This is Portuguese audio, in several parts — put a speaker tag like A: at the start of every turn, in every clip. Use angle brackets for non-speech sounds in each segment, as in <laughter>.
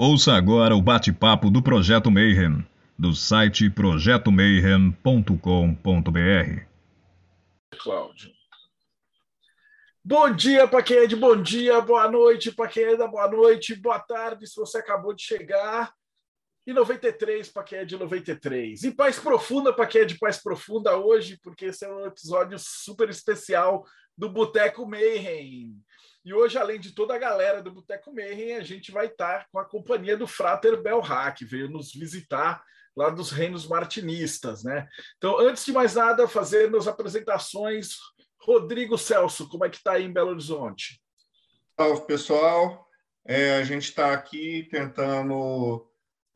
A: Ouça agora o bate-papo do Projeto Mayhem, do site projetomayhem.com.br.
B: Cláudio. Bom dia para quem é de bom dia, boa noite para quem é da boa noite, boa tarde se você acabou de chegar. E 93 para quem é de 93. E paz profunda para quem é de paz profunda hoje, porque esse é um episódio super especial do Boteco Mayhem. E hoje, além de toda a galera do Boteco Mayhem, a gente vai estar com a companhia do Frater Belha, que veio nos visitar lá dos reinos martinistas, né? Então, antes de mais nada, fazer as apresentações. Rodrigo Celso, como é que está aí em Belo Horizonte?
C: Salve, pessoal. É, a gente está aqui tentando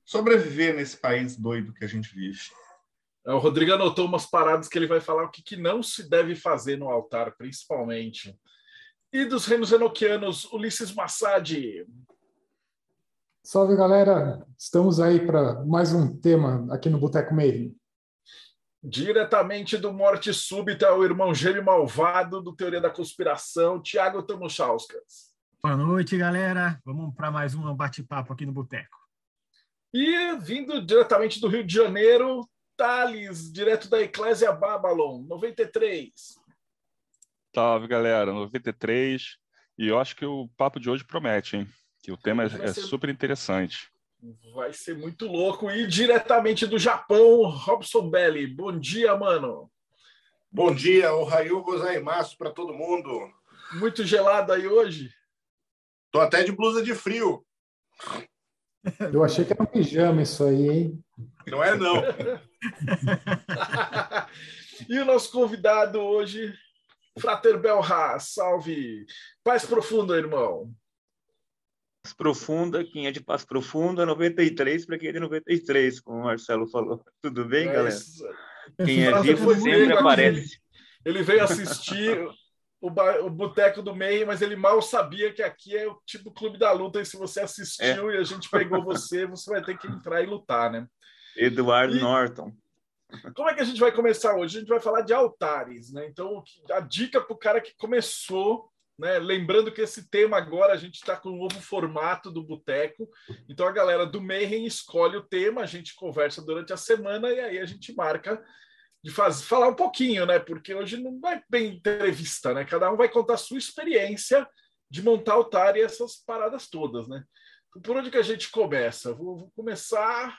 C: sobreviver nesse país doido que a gente vive.
B: É, o Rodrigo anotou umas paradas que ele vai falar o que, que não se deve fazer no altar, principalmente. E dos reinos enoquianos, Ulisses Massad.
D: Salve, galera! Estamos aí para mais um tema aqui no Boteco Meio.
B: Diretamente do Morte Súbita, o irmão gêmeo malvado do Teoria da Conspiração, Tiago Tamuchauskas.
E: Boa noite, galera. Vamos para mais um bate-papo aqui no Boteco.
B: E vindo diretamente do Rio de Janeiro, Thales, direto da Eclésia Babylon, 93.
F: Salve, galera. 93. E eu acho que o papo de hoje promete, hein? Que o tema é, é ser... super interessante.
B: Vai ser muito louco. E diretamente do Japão, Robson Belli. Bom dia, mano.
G: Bom dia, o Raio gozaimasu para todo mundo.
B: Muito gelado aí hoje?
G: Tô até de blusa de frio.
D: Eu achei que era um pijama isso aí, hein?
G: Não é, não. <laughs>
B: e o nosso convidado hoje, Frater Belha, salve. Paz profunda, irmão.
H: Paz profunda, quem é de paz profunda, 93 para quem é de 93, como o Marcelo falou. Tudo bem, é galera? Isso. Quem é vivo sempre aparece.
B: Ele veio assistir o, o Boteco do Meio, mas ele mal sabia que aqui é o tipo Clube da Luta, e se você assistiu é. e a gente pegou você, você vai ter que entrar e lutar, né?
H: Eduardo e... Norton.
B: Como é que a gente vai começar hoje? A gente vai falar de altares, né? Então, a dica para o cara que começou, né? Lembrando que esse tema agora a gente está com um novo formato do boteco. Então, a galera do Mayhem escolhe o tema, a gente conversa durante a semana e aí a gente marca de fazer, falar um pouquinho, né? Porque hoje não é bem entrevista, né? Cada um vai contar a sua experiência de montar altar e essas paradas todas, né? Então, por onde que a gente começa? Vou, vou começar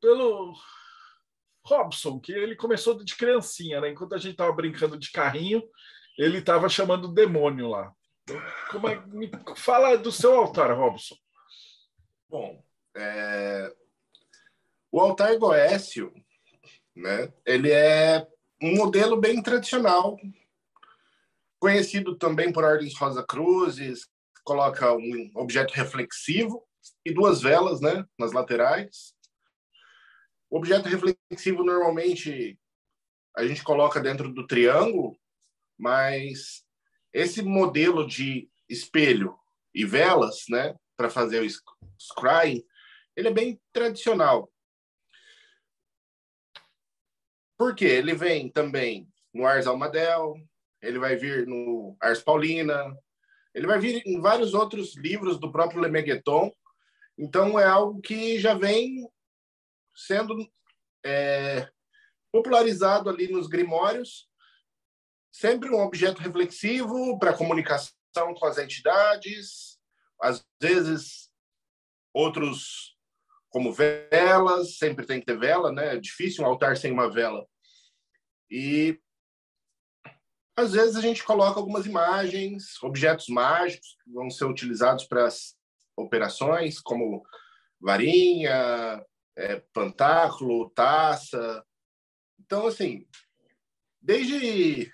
B: pelo Robson, que ele começou de criancinha, né? Enquanto a gente estava brincando de carrinho, ele estava chamando o demônio lá. Então, como é, me fala do seu altar, Robson.
G: Bom, é... o altar Goécio, né? Ele é um modelo bem tradicional, conhecido também por ordens Rosa Cruzes, coloca um objeto reflexivo e duas velas, né, nas laterais. O objeto reflexivo normalmente a gente coloca dentro do triângulo, mas esse modelo de espelho e velas, né, para fazer o scrying, ele é bem tradicional. Porque ele vem também no Ars Almadel, ele vai vir no Ars Paulina, ele vai vir em vários outros livros do próprio Lemegueton. Então é algo que já vem sendo é, popularizado ali nos grimórios, sempre um objeto reflexivo para comunicação com as entidades, às vezes outros como velas, sempre tem que ter vela, né? É difícil um altar sem uma vela. E às vezes a gente coloca algumas imagens, objetos mágicos que vão ser utilizados para as operações, como varinha, é, pantáculo, taça. Então, assim, desde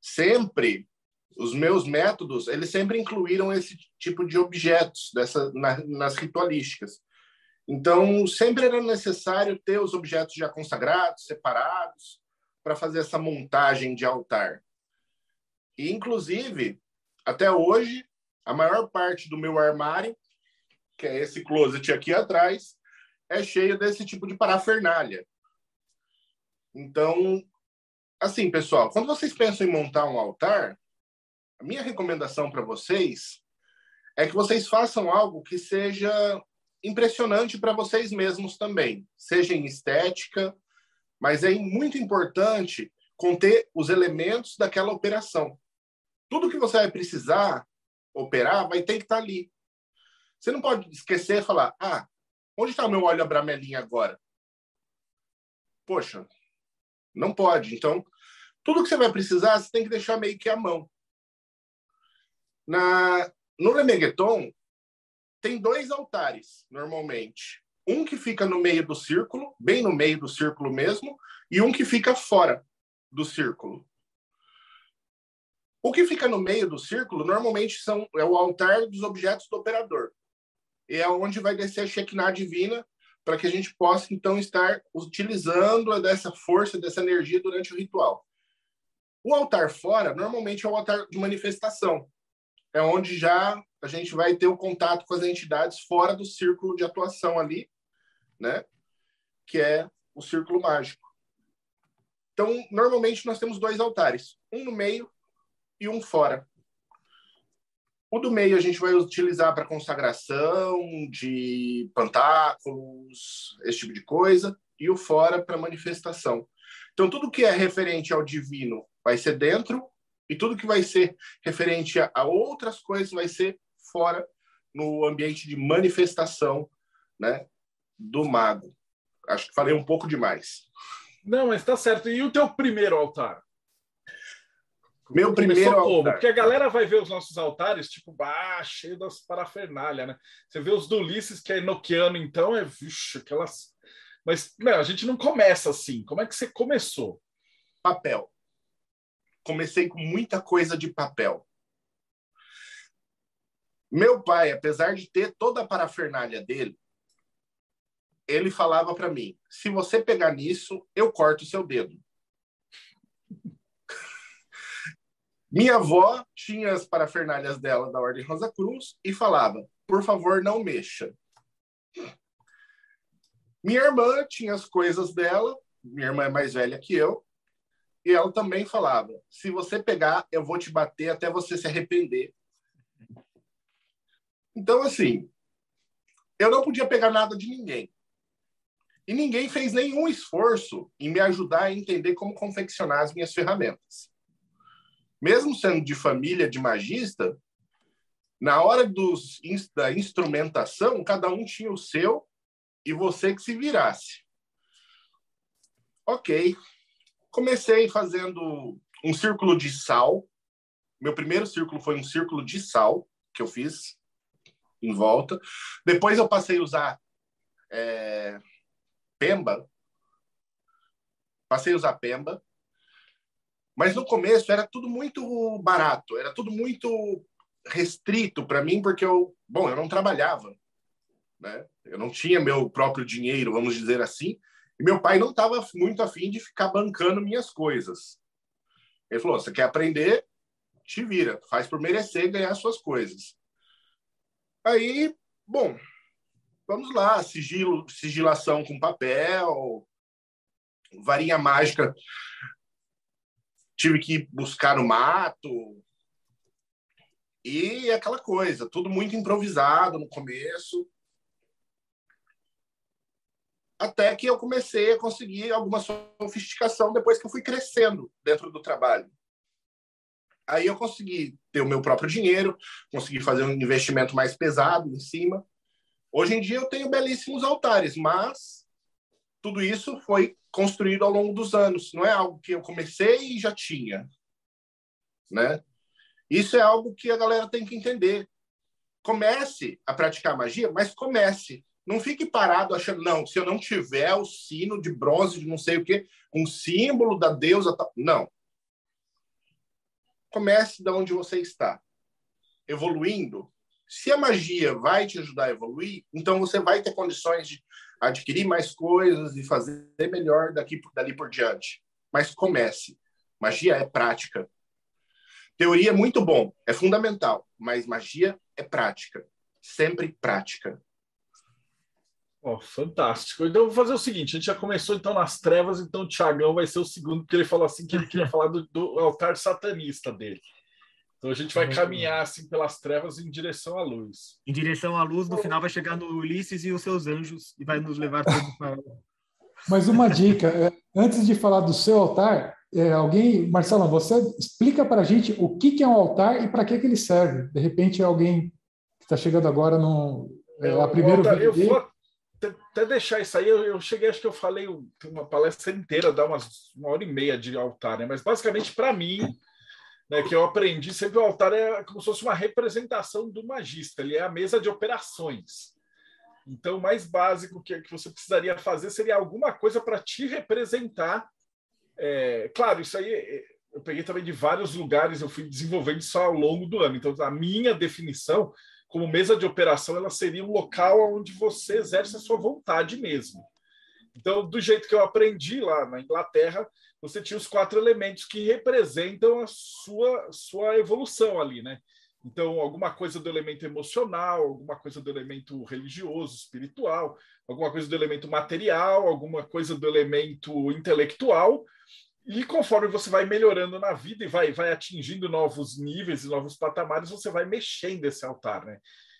G: sempre, os meus métodos, eles sempre incluíram esse tipo de objetos dessa, na, nas ritualísticas. Então, sempre era necessário ter os objetos já consagrados, separados, para fazer essa montagem de altar. E, inclusive, até hoje, a maior parte do meu armário que é esse closet aqui atrás, é cheio desse tipo de parafernália. Então, assim, pessoal, quando vocês pensam em montar um altar, a minha recomendação para vocês é que vocês façam algo que seja impressionante para vocês mesmos também, seja em estética, mas é muito importante conter os elementos daquela operação. Tudo que você vai precisar operar vai ter que estar tá ali. Você não pode esquecer e falar: ah, onde está o meu óleo abramelinha agora? Poxa, não pode. Então, tudo que você vai precisar, você tem que deixar meio que à mão. Na, no Lemegueton, tem dois altares, normalmente. Um que fica no meio do círculo, bem no meio do círculo mesmo, e um que fica fora do círculo. O que fica no meio do círculo, normalmente, são, é o altar dos objetos do operador. E é onde vai descer a Shekinah divina, para que a gente possa, então, estar utilizando dessa força, dessa energia durante o ritual. O altar fora, normalmente, é o altar de manifestação, é onde já a gente vai ter o contato com as entidades fora do círculo de atuação ali, né? Que é o círculo mágico. Então, normalmente nós temos dois altares, um no meio e um fora. O do meio a gente vai utilizar para consagração de pantáculos, esse tipo de coisa, e o fora para manifestação. Então, tudo que é referente ao divino vai ser dentro e tudo que vai ser referente a, outras coisas vai ser fora no ambiente de manifestação né, do mago. Acho que falei um pouco demais.
B: Não, mas está certo. E o teu primeiro altar?
G: Meu primeiro altar.
B: Porque a galera vai ver os nossos altares, tipo, bah, cheio das parafernália, né? Você vê os do Ulisses, que é enoquiano, então, é, vixe, aquelas... Mas, não, a gente não começa assim. Como é que você começou?
G: Papel comecei com muita coisa de papel. Meu pai, apesar de ter toda a parafernália dele, ele falava para mim: se você pegar nisso, eu corto o seu dedo. Minha avó tinha as parafernálias dela da Ordem Rosa Cruz e falava: por favor, não mexa. Minha irmã tinha as coisas dela, minha irmã é mais velha que eu, e ela também falava: se você pegar, eu vou te bater até você se arrepender. Então, assim, eu não podia pegar nada de ninguém. E ninguém fez nenhum esforço em me ajudar a entender como confeccionar as minhas ferramentas. Mesmo sendo de família de magista, na hora dos, da instrumentação, cada um tinha o seu e você que se virasse. Ok, Comecei fazendo um círculo de sal. Meu primeiro círculo foi um círculo de sal que eu fiz em volta. Depois eu passei a usar é, pemba. Passei a usar pemba. Mas no começo era tudo muito barato, era tudo muito restrito para mim, porque eu, bom, eu não trabalhava, né? Eu não tinha meu próprio dinheiro, vamos dizer assim. E meu pai não estava muito afim de ficar bancando minhas coisas. Ele falou: você quer aprender? Te vira, faz por merecer ganhar suas coisas. Aí, bom, vamos lá, sigilo, sigilação com papel, varinha mágica. Tive que buscar no mato. E aquela coisa, tudo muito improvisado no começo até que eu comecei a conseguir alguma sofisticação depois que eu fui crescendo dentro do trabalho. Aí eu consegui ter o meu próprio dinheiro, consegui fazer um investimento mais pesado em cima. Hoje em dia eu tenho belíssimos altares, mas tudo isso foi construído ao longo dos anos. Não é algo que eu comecei e já tinha, né? Isso é algo que a galera tem que entender. Comece a praticar magia, mas comece. Não fique parado achando, não, se eu não tiver o sino de bronze de não sei o quê, um símbolo da deusa. Não. Comece de onde você está. Evoluindo. Se a magia vai te ajudar a evoluir, então você vai ter condições de adquirir mais coisas e fazer melhor daqui dali por diante. Mas comece. Magia é prática. Teoria é muito bom, é fundamental, mas magia é prática. Sempre prática.
B: Oh, fantástico. Então, vou fazer o seguinte: a gente já começou então nas trevas, então o Tiagão vai ser o segundo, porque ele falou assim que ele queria falar do, do, altar satanista dele. Então a gente vai caminhar assim pelas trevas em direção à luz.
E: Em direção à luz, no final vai chegar no Ulisses e os seus anjos e vai nos levar todos para.
D: Mas uma dica, é, antes de falar do seu altar, é, alguém, Marcelo, você explica para a gente o que, que é um altar e para que, que ele serve. De repente, alguém que está chegando agora no é, a primeira
B: altar, eu vou até deixar isso aí. Eu, eu, cheguei, acho que eu falei uma palestra inteira, dá umas uma hora e meia de altar, né? Mas basicamente para mim né, que eu aprendi sempre o altar é como se fosse uma representação do magista, ele é a mesa de operações. Então, o mais básico que, que você precisaria fazer seria alguma coisa para te representar. É, claro, isso aí eu peguei também de vários lugares, eu fui desenvolvendo isso ao longo do ano. Então, a minha definição como mesa de operação, ela seria um local onde você exerce a sua vontade mesmo. Então, do jeito que eu aprendi lá na Inglaterra, você tinha os quatro elementos que representam a sua, sua evolução ali, né? Então, alguma coisa do elemento emocional, alguma coisa do elemento religioso, espiritual, alguma coisa do elemento material, alguma coisa do elemento intelectual. E conforme você vai melhorando na vida e vai, vai atingindo novos níveis e novos patamares, você vai mexendo esse altar, né?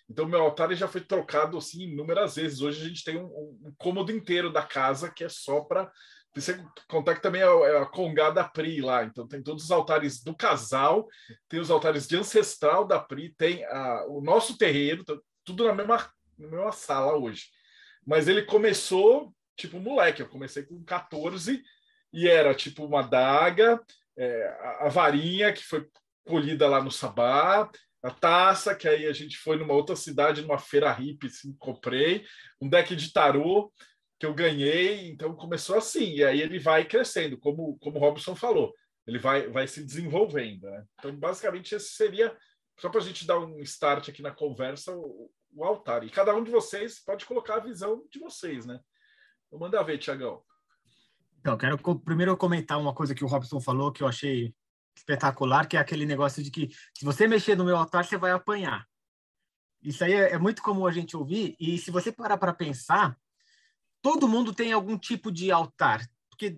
B: Então, meu altar já foi trocado assim inúmeras vezes. Hoje a gente tem um, um cômodo inteiro da casa que é só para você contar que também é, é a Congada Pri lá, então tem todos os altares do casal, tem os altares de ancestral da Pri, tem a, o nosso terreiro, tudo na mesma, na mesma sala hoje. Mas ele começou, tipo, moleque, eu comecei com 14 e era tipo uma daga, é, a, a varinha que foi colhida lá no Sabá, a taça, que aí a gente foi numa outra cidade, numa feira hippie, assim, comprei, um deck de tarô, que eu ganhei, então começou assim, e aí ele vai crescendo, como, como o Robson falou, ele vai, vai se desenvolvendo. Né? Então, basicamente, esse seria, só para a gente dar um start aqui na conversa, o, o, altar. E cada um de vocês pode colocar a visão de vocês, né? Vou mandar ver, Tiagão.
E: Então, quero primeiro comentar uma coisa que o Robson falou que eu achei espetacular, que é aquele negócio de que se você mexer no meu altar, você vai apanhar. Isso aí é, é muito comum a gente ouvir, e se você parar para pensar, todo mundo tem algum tipo de altar. Porque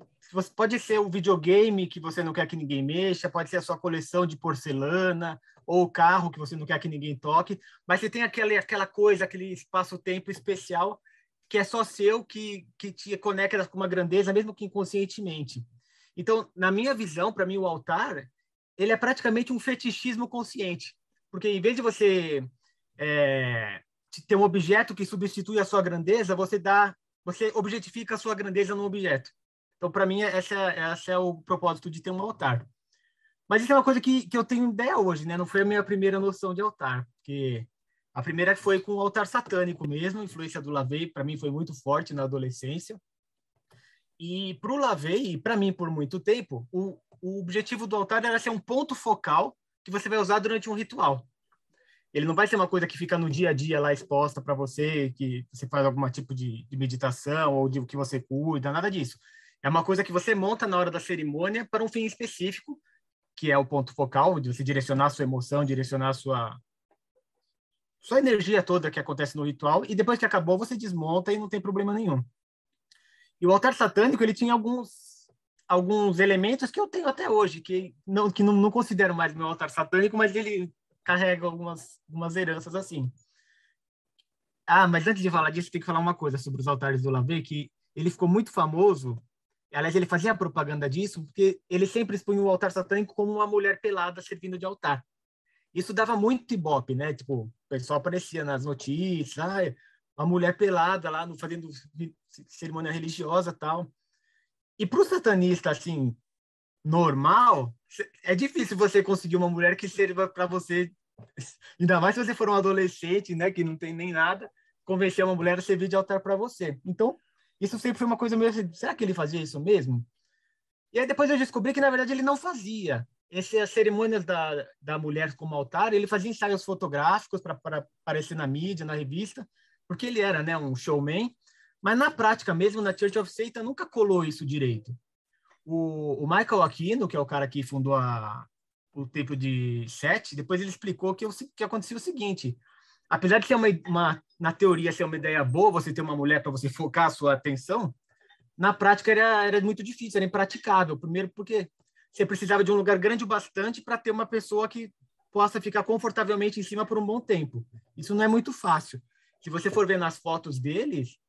E: pode ser o videogame que você não quer que ninguém mexa, pode ser a sua coleção de porcelana, ou o carro que você não quer que ninguém toque, mas você tem aquela, aquela coisa, aquele espaço-tempo especial que é só seu, que, que te conecta com uma grandeza, mesmo que inconscientemente. Então, na minha visão, para mim, o altar, ele é praticamente um fetichismo consciente. Porque em vez de você é, ter um objeto que substitui a sua grandeza, você dá você objetifica a sua grandeza no objeto. Então, para mim, essa, essa é o propósito de ter um altar. Mas isso é uma coisa que, que eu tenho ideia hoje, né? Não foi a minha primeira noção de altar, porque a primeira foi com o altar satânico mesmo, a influência do Lavey, para mim foi muito forte na adolescência. E para o Lavey, e para mim por muito tempo, o, o objetivo do altar era ser um ponto focal que você vai usar durante um ritual. Ele não vai ser uma coisa que fica no dia a dia lá exposta para você, que você faz algum tipo de, de meditação ou de que você cuida, nada disso. É uma coisa que você monta na hora da cerimônia para um fim específico, que é o ponto focal, de você direcionar a sua emoção, direcionar a sua sua energia toda que acontece no ritual e depois que acabou você desmonta e não tem problema nenhum. E o altar satânico ele tinha alguns alguns elementos que eu tenho até hoje que não que não, não considero mais meu altar satânico, mas ele carrega algumas, algumas heranças assim. Ah, mas antes de falar disso, tem que falar uma coisa sobre os altares do Lavey, que ele ficou muito famoso, aliás, ele fazia propaganda disso, porque ele sempre expunha o altar satânico como uma mulher pelada servindo de altar. Isso dava muito ibope, né? Tipo, o pessoal aparecia nas notícias, ah, uma mulher pelada lá no, fazendo cerimônia religiosa tal. E para o satanista, assim, normal, é difícil você conseguir uma mulher que sirva para você, ainda mais se você for um adolescente, né, que não tem nem nada, convencer uma mulher a servir de altar para você. Então, isso sempre foi uma coisa meio assim, será que ele fazia isso mesmo? E aí depois eu descobri que, na verdade, ele não fazia. Essas cerimônias da, da mulher como altar, ele fazia ensaios fotográficos para aparecer na mídia, na revista, porque ele era né, um showman, mas na prática mesmo, na Church of Satan, nunca colou isso direito. O, o Michael Aquino, que é o cara que fundou a, o templo de Sete, depois ele explicou que, que acontecia o seguinte: apesar de ser uma, uma, na teoria ser uma ideia boa, você ter uma mulher para você focar a sua atenção, na prática era, era muito difícil, era impraticável. Primeiro porque você precisava de um lugar grande o bastante para ter uma pessoa que possa ficar confortavelmente em cima por um bom tempo. Isso não é muito fácil. Se você for ver nas fotos deles,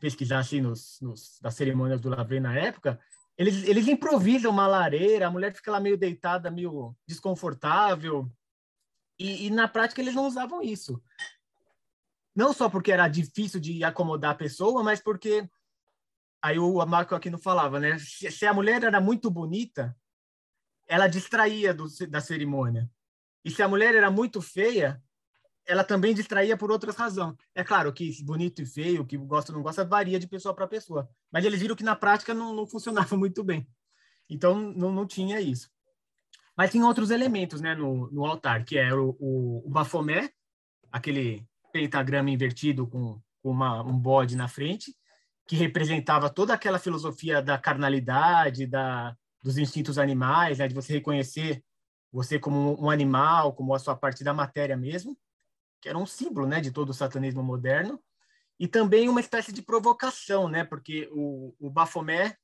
E: pesquisar assim nos, nos das cerimônias do Lavey na época, eles, eles improvisam uma lareira, a mulher fica lá meio deitada, meio desconfortável, e, e na prática eles não usavam isso. Não só porque era difícil de acomodar a pessoa, mas porque aí o Marco aqui não falava, né? Se, se, a mulher era muito bonita, ela distraía do, da cerimônia. E se a mulher era muito feia, ela também distraía por outras razões. É claro que bonito e feio, que gosta ou não gosta, varia de pessoa para pessoa. Mas eles viram que na prática não, não funcionava <laughs> muito bem. Então, não, não tinha isso. Mas tem outros elementos né, no, no altar, que é o, o, o bafomé, aquele pentagrama invertido com, com uma, um bode na frente, que representava toda aquela filosofia da carnalidade, da, dos instintos animais, né, de você reconhecer você como um animal, como a sua parte da matéria mesmo, que era um símbolo né, de todo o satanismo moderno, e também uma espécie de provocação, né, porque o, o Bafomé,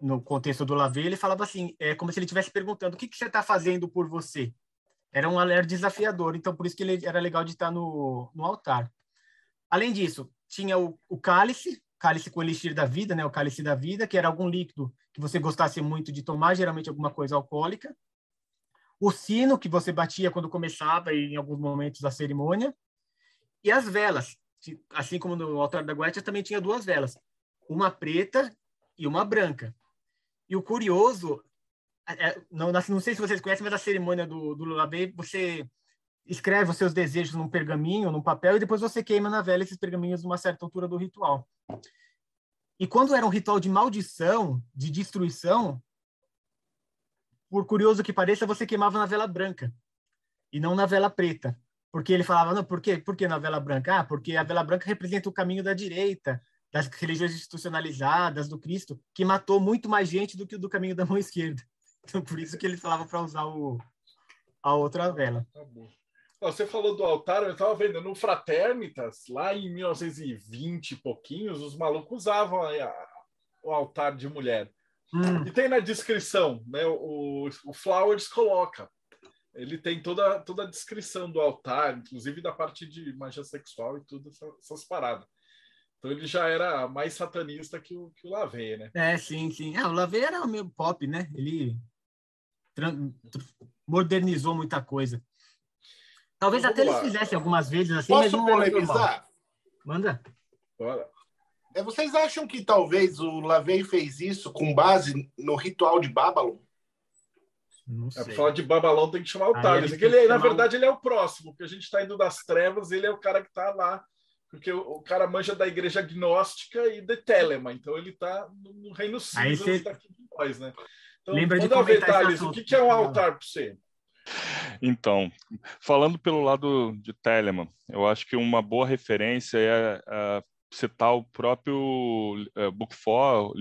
E: no contexto do Lavey, ele falava assim, é como se ele estivesse perguntando, o que, que você está fazendo por você? Era um alerta desafiador, então por isso que ele era legal de estar no, no altar. Além disso, tinha o, o cálice, cálice com elixir da vida, né, o cálice da vida, que era algum líquido que você gostasse muito de tomar, geralmente alguma coisa alcoólica. O sino que você batia quando começava em alguns momentos da cerimônia. E as velas, assim como no altar da Guetia também tinha duas velas, uma preta e uma branca. E o curioso é, não, não sei se vocês conhecem, mas a cerimônia do, do Lulabê, você escreve os seus desejos num pergaminho, num papel, e depois você queima na vela esses pergaminhos numa certa altura do ritual. E quando era um ritual de maldição, de destruição, por curioso que pareça, você queimava na vela branca e não na vela preta. Porque ele falava, não, por quê? Por que na vela branca? Ah, porque a vela branca representa o caminho da direita, das religiões institucionalizadas, do Cristo, que matou muito mais gente do que o do caminho da mão esquerda. <laughs> Então, por isso que ele falava para usar o, a outra vela. Tá
B: Você falou do altar, eu estava vendo no Fraternitas, lá em 1920 e pouquinhos, os malucos usavam a, a, o altar de mulher. Hum. E tem na descrição, né? O, o Flowers coloca. Ele tem toda, toda a descrição do altar, inclusive da parte de magia sexual e tudo, essas, paradas. Então ele já era mais satanista que o, que o Lavey, né?
E: É, sim, sim. É, o Lavey era meio pop, né? Ele modernizou muita coisa. Talvez então, até eles fizessem algumas vezes assim,
G: Posso mas não polemizar?
E: Manda.
B: Bora.
G: É, vocês acham que talvez o Lavey fez isso com base no ritual de Babylon?
B: Não sei. É, pra falar de Babalão tem que chamar o Thales. Ele, ele na verdade, ele é o próximo, porque a gente está indo das trevas, ele é o cara que está lá, porque o, o, cara manja da igreja gnóstica e de Telema, então ele está no, no reino cinza você... daqui de nós, né? Então,
E: Lembra de ver,
B: Thales, o que, que é um altar para você?
F: Então, falando pelo lado de Telemann, eu acho que uma boa referência é uh, citar o próprio uh, Book 4,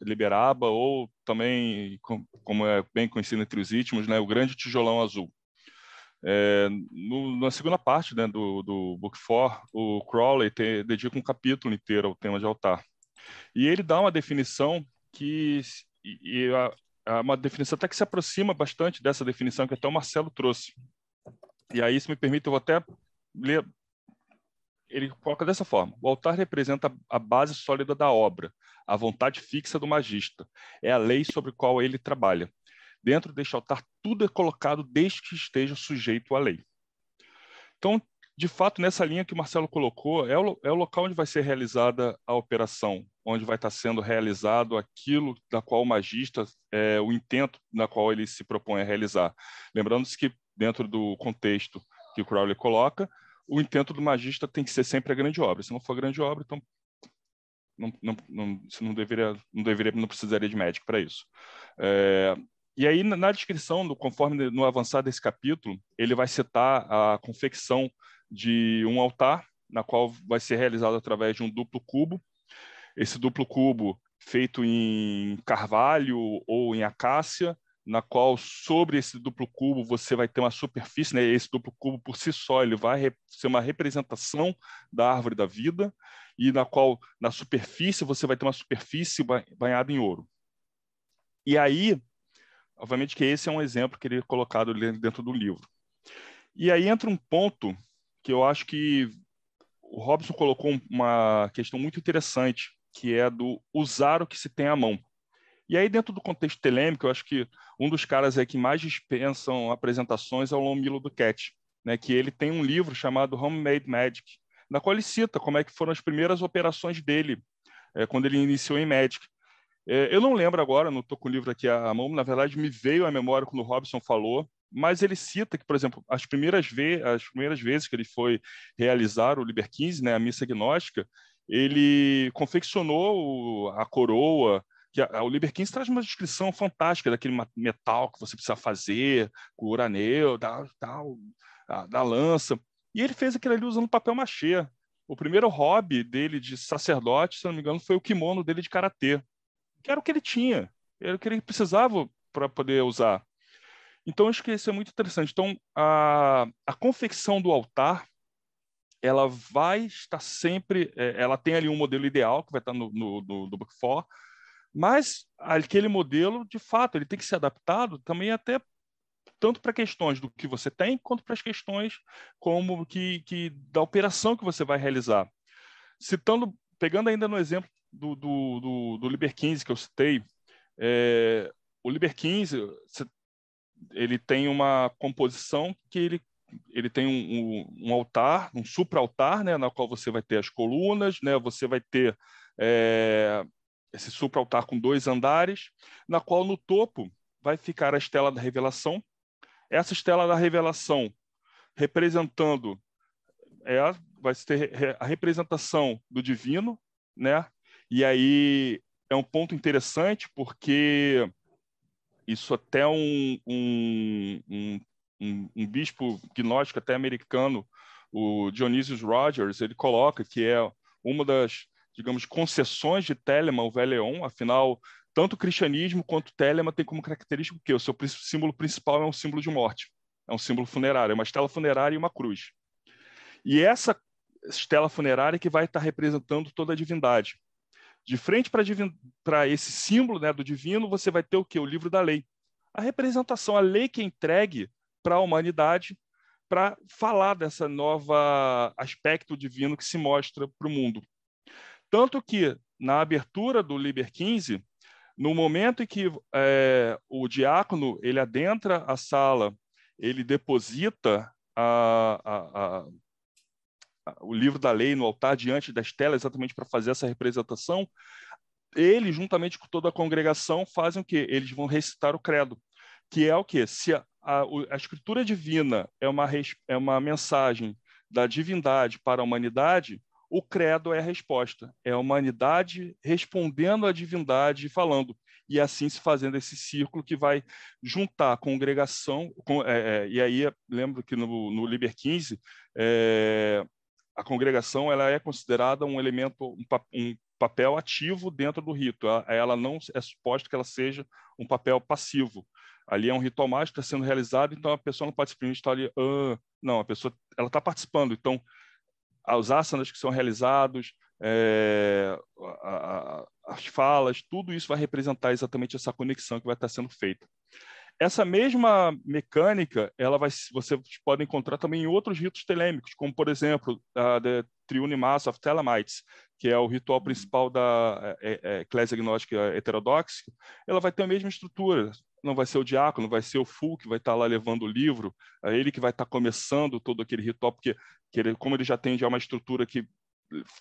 F: Liberaba, ou também, como é bem conhecido entre os íntimos, né, o Grande Tijolão Azul. É, no, na segunda parte né, do, do Book 4, o Crowley te, dedica um capítulo inteiro ao tema de altar. E ele dá uma definição que e, e a, é uma definição até que se aproxima bastante dessa definição que até o Marcelo trouxe. E aí, se me permite, eu vou até ler. Ele coloca dessa forma: o altar representa a base sólida da obra, a vontade fixa do magista. É a lei sobre a qual ele trabalha. Dentro deste altar, tudo é colocado desde que esteja sujeito à lei. Então, de fato, nessa linha que o Marcelo colocou, é o, é o local onde vai ser realizada a operação, onde vai estar sendo realizado aquilo da qual o magista, é, o intento na qual ele se propõe a realizar. Lembrando-se que, dentro do contexto que o Crowley coloca, o intento do magista tem que ser sempre a grande obra. Se não for a grande obra, então não, não, não, não deveria, não deveria, não precisaria de médico para isso. É, e aí, na descrição, do, conforme no avançar desse capítulo, ele vai citar a confecção de um altar, na qual vai ser realizado através de um duplo cubo. Esse duplo cubo feito em carvalho ou em acácia, na qual sobre esse duplo cubo você vai ter uma superfície, né? Esse duplo cubo por si só ele vai ser uma representação da árvore da vida e na qual na superfície você vai ter uma superfície banhada em ouro. E aí Obviamente que esse é um exemplo que ele é colocado dentro do livro. E aí entra um ponto que eu acho que o Robson colocou uma questão muito interessante, que é do usar o que se tem à mão. E aí, dentro do contexto telêmico, eu acho que um dos caras aí que mais dispensam apresentações é o Lomilo Duquette, né, que ele tem um livro chamado Homemade Magic, na qual ele cita como é que foram as primeiras operações dele, é, quando ele iniciou em Magic. É, eu não lembro agora, não estou com o livro aqui à mão, na verdade me veio à memória quando o Robson falou, mas ele cita que, por exemplo, as primeiras, ve as primeiras vezes que ele foi realizar o Liber 15, né, a missa gnóstica, ele confeccionou a coroa, que a, o Liber 15 traz uma descrição fantástica daquele metal que você precisa fazer, com o uraneu, da, da, da lança, e ele fez aquilo ali usando papel machê. O primeiro hobby dele de sacerdote, se não me engano, foi o kimono dele de karatê que era o que ele tinha, era o que ele precisava para poder usar. Então, acho que isso é muito interessante. Então, a, a confecção do altar, ela vai estar sempre, é, ela tem ali um modelo ideal que vai estar no, no, no, no Book 4, mas aquele modelo, de fato, ele tem que ser adaptado também até tanto para questões do que você tem, quanto para as questões como que, que da operação que você vai realizar. Citando, pegando ainda no exemplo do, do, do, do Liber 15 que eu citei, é, o Liber 15 ele tem uma composição que ele, ele tem um, um, um altar, um supra-altar, né, na qual você vai ter as colunas, né, você vai ter é, esse supra-altar com dois andares, na qual no topo vai ficar a estela da revelação. Essa estela da revelação representando é, vai ter a representação do divino, né? E aí é um ponto interessante porque isso até um, um, um, um, um bispo gnóstico até americano, o Dionysius Rogers, ele coloca que é uma das, digamos, concessões de Telemann, o Veleon, afinal, tanto o cristianismo quanto o Telemann tem como característica o quê? O seu símbolo principal é um símbolo de morte, é um símbolo funerário, é uma estela funerária e uma cruz. E essa estela funerária que vai estar representando toda a divindade. De frente para esse símbolo né, do divino, você vai ter o que? O livro da lei. A representação, a lei que é entregue para a humanidade para falar dessa nova aspecto divino que se mostra para o mundo. Tanto que, na abertura do Liber 15, no momento em que é, o diácono ele adentra a sala, ele deposita a, a, a, o livro da lei no altar diante das telas, exatamente para fazer essa representação, ele, juntamente com toda a congregação, fazem o quê? Eles vão recitar o credo, que é o quê? Se a, a, escritura divina é uma, é uma mensagem da divindade para a humanidade, o credo é a resposta. É a humanidade respondendo à divindade e falando. E assim se fazendo esse círculo que vai juntar a congregação. Com, é, é, e aí, lembro que no, no Liber 15, é, a congregação ela é considerada um elemento, um, um papel ativo dentro do rito. Ela, não é suposto que ela seja um papel passivo. Ali é um ritual mágico que está sendo realizado, então a pessoa não pode simplesmente estar ali, ah, não, a pessoa ela está participando. Então, os asanas que são realizados, é, a, a, as falas, tudo isso vai representar exatamente essa conexão que vai estar sendo feita. Essa mesma mecânica, ela vai, vocês podem encontrar também em outros ritos telêmicos, como, por exemplo, a The Triune Mass of Telemites, que é o ritual uhum. principal da é, é, Eclésia Gnóstica Heterodoxa. Ela vai ter a mesma estrutura. Não vai ser o diácono, vai ser o Fu que vai estar lá levando o livro, é ele que vai estar começando todo aquele ritual, porque ele, como ele já tem já uma estrutura que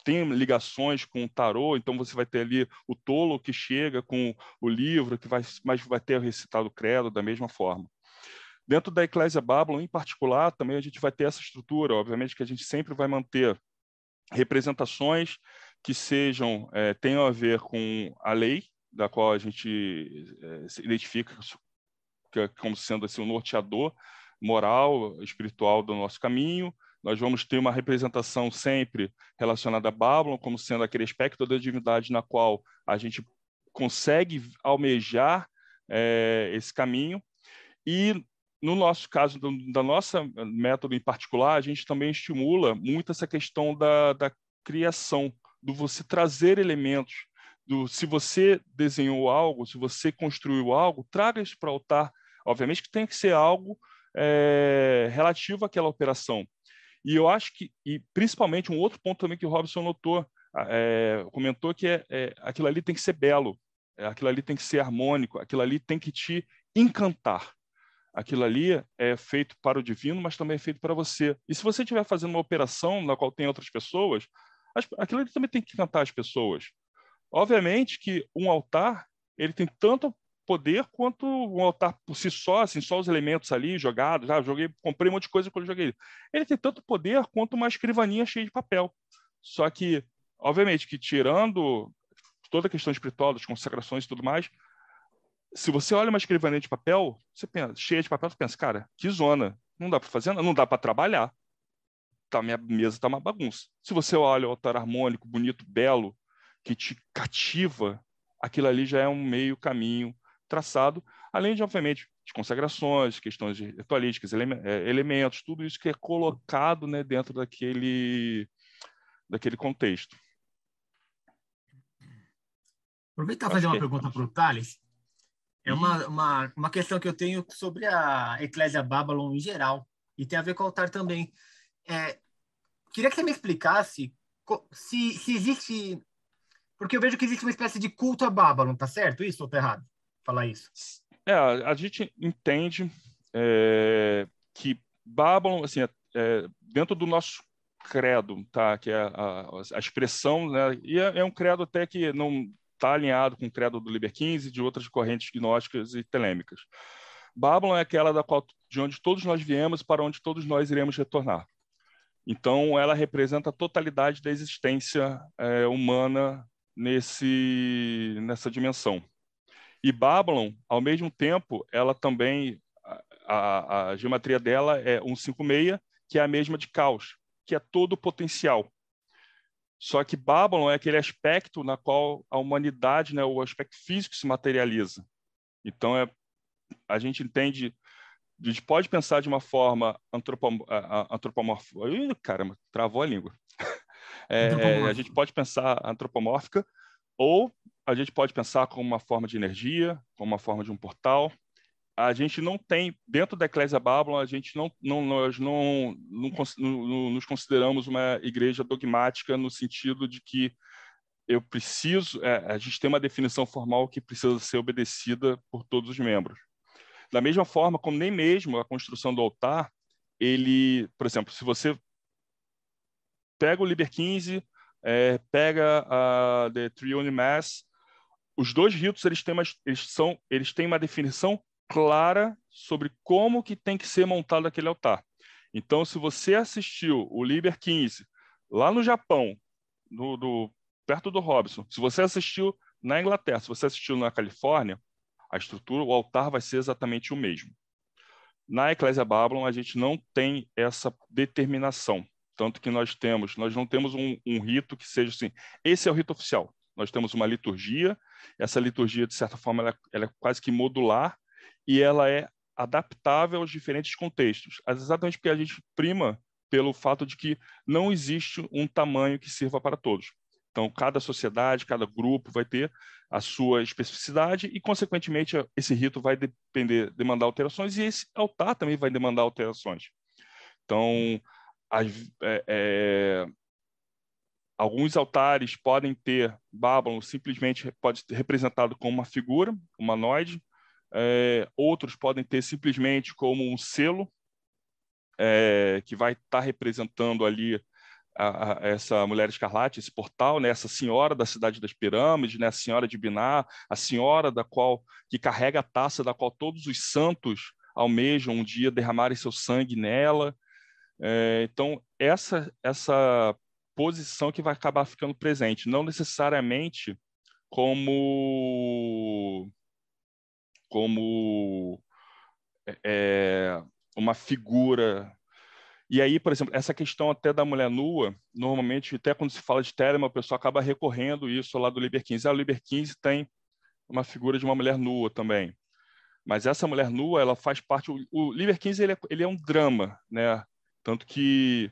F: tem ligações com o tarô, então você vai ter ali o tolo que chega com o livro, que vai, mas vai ter recitado o credo da mesma forma. Dentro da Eclésia Babylon, em particular, também a gente vai ter essa estrutura, obviamente que a gente sempre vai manter representações que sejam, é, tenham a ver com a lei, da qual a gente é, se identifica como sendo assim, o norteador moral, espiritual do nosso caminho, nós vamos ter uma representação sempre relacionada a Babylon, como sendo aquele aspecto da divindade na qual a gente consegue almejar é, esse caminho. E, no nosso caso, do, da nossa método em particular, a gente também estimula muito essa questão da, da criação, do você trazer elementos do se você desenhou algo, se você construiu algo, traga isso para o altar. Obviamente que tem que ser algo é, relativo àquela operação. E eu acho que, e principalmente um outro ponto também que o Robson notou, é, comentou que é, é, aquilo ali tem que ser belo, é, aquilo ali tem que ser harmônico, aquilo ali tem que te encantar. Aquilo ali é feito para o divino, mas também é feito para você. E se você estiver fazendo uma operação na qual tem outras pessoas, aquilo ali também tem que encantar as pessoas. Obviamente que um altar ele tem tanto poder quanto um altar por si só, assim, só os elementos ali jogados. Ah, joguei, comprei um monte de coisa quando joguei. Ele tem tanto poder quanto uma escrivaninha cheia de papel. Só que, obviamente, que tirando toda a questão espiritual, das consagrações e tudo mais, se você olha uma escrivaninha de papel, você pensa, cheia de papel, você pensa, cara, que zona. Não dá para fazer, não dá para trabalhar. Tá, minha mesa tá uma bagunça. Se você olha o altar harmônico, bonito, belo, que te cativa, aquilo ali já é um meio caminho traçado, além de, obviamente, de consagrações, questões ritualísticas, ele, é, elementos, tudo isso que é colocado né, dentro daquele, daquele contexto.
E: Aproveitar e fazer uma pergunta para o Thales. É uma, uma, uma questão que eu tenho sobre a Eclésia Babylon em geral, e tem a ver com o altar também. É, queria que você me explicasse se, se existe. Porque eu vejo que existe uma espécie de culto a Babylon, tá certo? Isso ou tá errado? Falar isso.
F: É, a gente entende é, que Babylon, assim, é, é, dentro do nosso credo, tá? Que é a, a expressão, né? E é, é um credo até que não está alinhado com o credo do Liber 15 e de outras correntes gnósticas e telêmicas. Babylon é aquela da qual, de onde todos nós viemos para onde todos nós iremos retornar. Então, ela representa a totalidade da existência é, humana nesse, nessa dimensão. E Babylon, ao mesmo tempo, ela também, a, a geometria dela é 156, que é a mesma de Caos, que é todo o potencial. Só que Babylon é aquele aspecto na qual a humanidade, né, o aspecto físico se materializa. Então, é, a gente entende, a gente pode pensar de uma forma antropomórfica. Caramba, travou a língua. <laughs> É, a gente pode pensar antropomórfica ou a gente pode pensar como uma forma de energia, como uma forma de um portal, a gente não tem, dentro da Eclésia Babylon, a gente não, não nós não, não, não, nos consideramos uma igreja dogmática no sentido de que eu preciso, é, a gente tem uma definição formal que precisa ser obedecida por todos os membros. Da mesma forma como nem mesmo a construção do altar, ele, por exemplo, se você pega o Liber 15, é, pega a The Triune Mass, os dois ritos eles têm uma, eles são, eles têm uma definição clara sobre como que tem que ser montado aquele altar. Então, se você assistiu o Liber 15 lá no Japão, do, perto do Robson, se você assistiu na Inglaterra, se você assistiu na Califórnia, a estrutura, o altar vai ser exatamente o mesmo. Na Eclésia Babylon, a gente não tem essa determinação. Tanto que nós temos, nós não temos um, um rito que seja assim, esse é o rito oficial. Nós temos uma liturgia, essa liturgia, de certa forma, ela, ela é quase que modular, e ela é adaptável aos diferentes contextos, exatamente porque a gente prima pelo fato de que não existe um tamanho que sirva para todos. Então, cada sociedade, cada grupo vai ter a sua especificidade e, consequentemente, esse rito vai depender, demandar alterações e esse altar também vai demandar alterações. Então, as, é, é, alguns altares podem ter Babylon simplesmente pode ser representado como uma figura humanoide, é, outros podem ter simplesmente como um selo é, que vai estar tá representando ali a, a, essa mulher escarlate, esse portal, né, essa senhora da cidade das pirâmides, né, a senhora de Biná, a senhora da qual que carrega a taça da qual todos os santos almejam um dia derramarem seu sangue nela. É, então essa essa posição que vai acabar ficando presente, não necessariamente como como é, uma figura. E aí, por exemplo, essa questão até da mulher nua, normalmente, até quando se fala de Telema, o pessoal acaba recorrendo isso lá do Liber 15. Ah, o Liber 15 tem uma figura de uma mulher nua também. Mas essa mulher nua, ela faz parte... O, o Liber 15, ele é, ele é um drama, né? Tanto que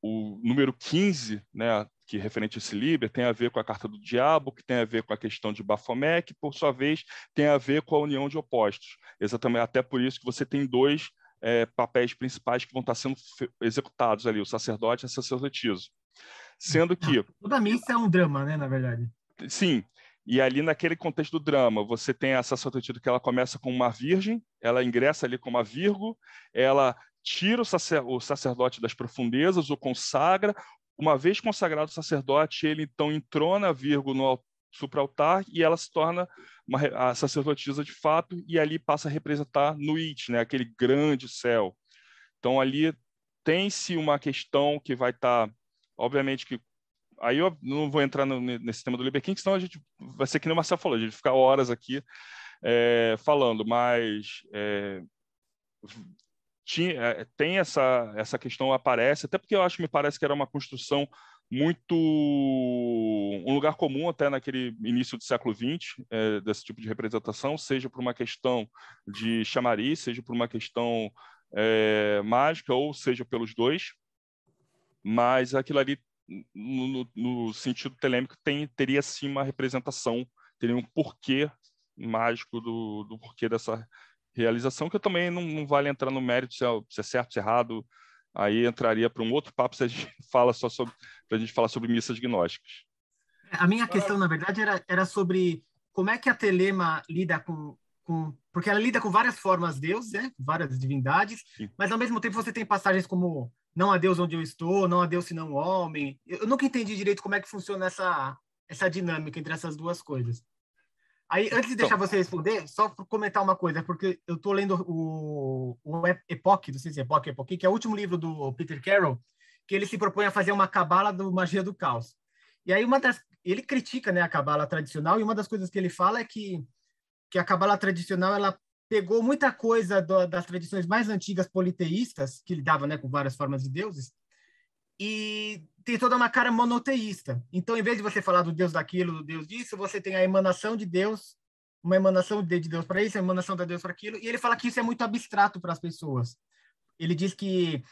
F: o número 15, né, que referente a esse Liber tem a ver com a carta do diabo, que tem a ver com a questão de Baphomet, que por sua vez tem a ver com a união de opostos. Exatamente, até por isso que você tem dois é, papéis principais que vão estar sendo executados ali, o sacerdote e a sacerdotisa. Sendo que...
E: Toda missa é um drama, né, na verdade.
F: Sim, e ali naquele contexto do drama, você tem a sacerdotisa que ela começa com uma virgem, ela ingressa ali com uma virgo, ela tira o, sacer, o sacerdote das profundezas, o consagra. Uma vez consagrado sacerdote, ele então entrona virgo no supraltar e ela se torna uma, a sacerdotisa de fato e ali passa a representar Nuit, né, aquele grande céu. Então ali tem-se uma questão que vai estar, tá, obviamente que aí eu não vou entrar no, nesse tema do Liber King, senão a gente vai ser que nem o Marcelo falou, a gente ficar horas aqui é, falando, mas é, tinha, é, tem essa, essa questão aparece, até porque eu acho que me parece que era uma construção muito um lugar comum até naquele início do século XX é, desse tipo de representação, seja por uma questão de chamariz, seja por uma questão é, mágica ou seja pelos dois, mas aquilo ali no, no sentido telêmico tem teria sim uma representação, teria um porquê mágico do, do porquê dessa realização, que eu também não, não vale entrar no mérito se é, se é certo, se é errado, aí entraria para um outro papo se a gente <laughs> fala só sobre para a gente falar sobre missas gnósticas.
E: A minha questão, na verdade, era, era sobre como é que a Telema lida com, com porque ela lida com várias formas Deus, né? várias divindades, Sim. mas ao mesmo tempo você tem passagens como não há Deus onde eu estou, não há Deus senão o homem. Eu, eu nunca entendi direito como é que funciona essa essa dinâmica entre essas duas coisas. Aí, antes de deixar então, você responder, só comentar uma coisa, porque eu estou lendo o, o Epoch, não sei se é Epoch, Epoch, que é o último livro do Peter Carroll, que ele se propõe a fazer uma cabala do magia do caos. E aí uma das, ele critica, né, a cabala tradicional e uma das coisas que ele fala é que que a cabala tradicional ela pegou muita coisa do, das tradições mais antigas politeístas que lidava, né, com várias formas de deuses e tem toda uma cara monoteísta. Então, em vez de você falar do Deus daquilo, do Deus disso, você tem a emanação de Deus, uma emanação de Deus para isso, a emanação de Deus para aquilo, e ele fala que isso é muito abstrato para as pessoas. Ele diz que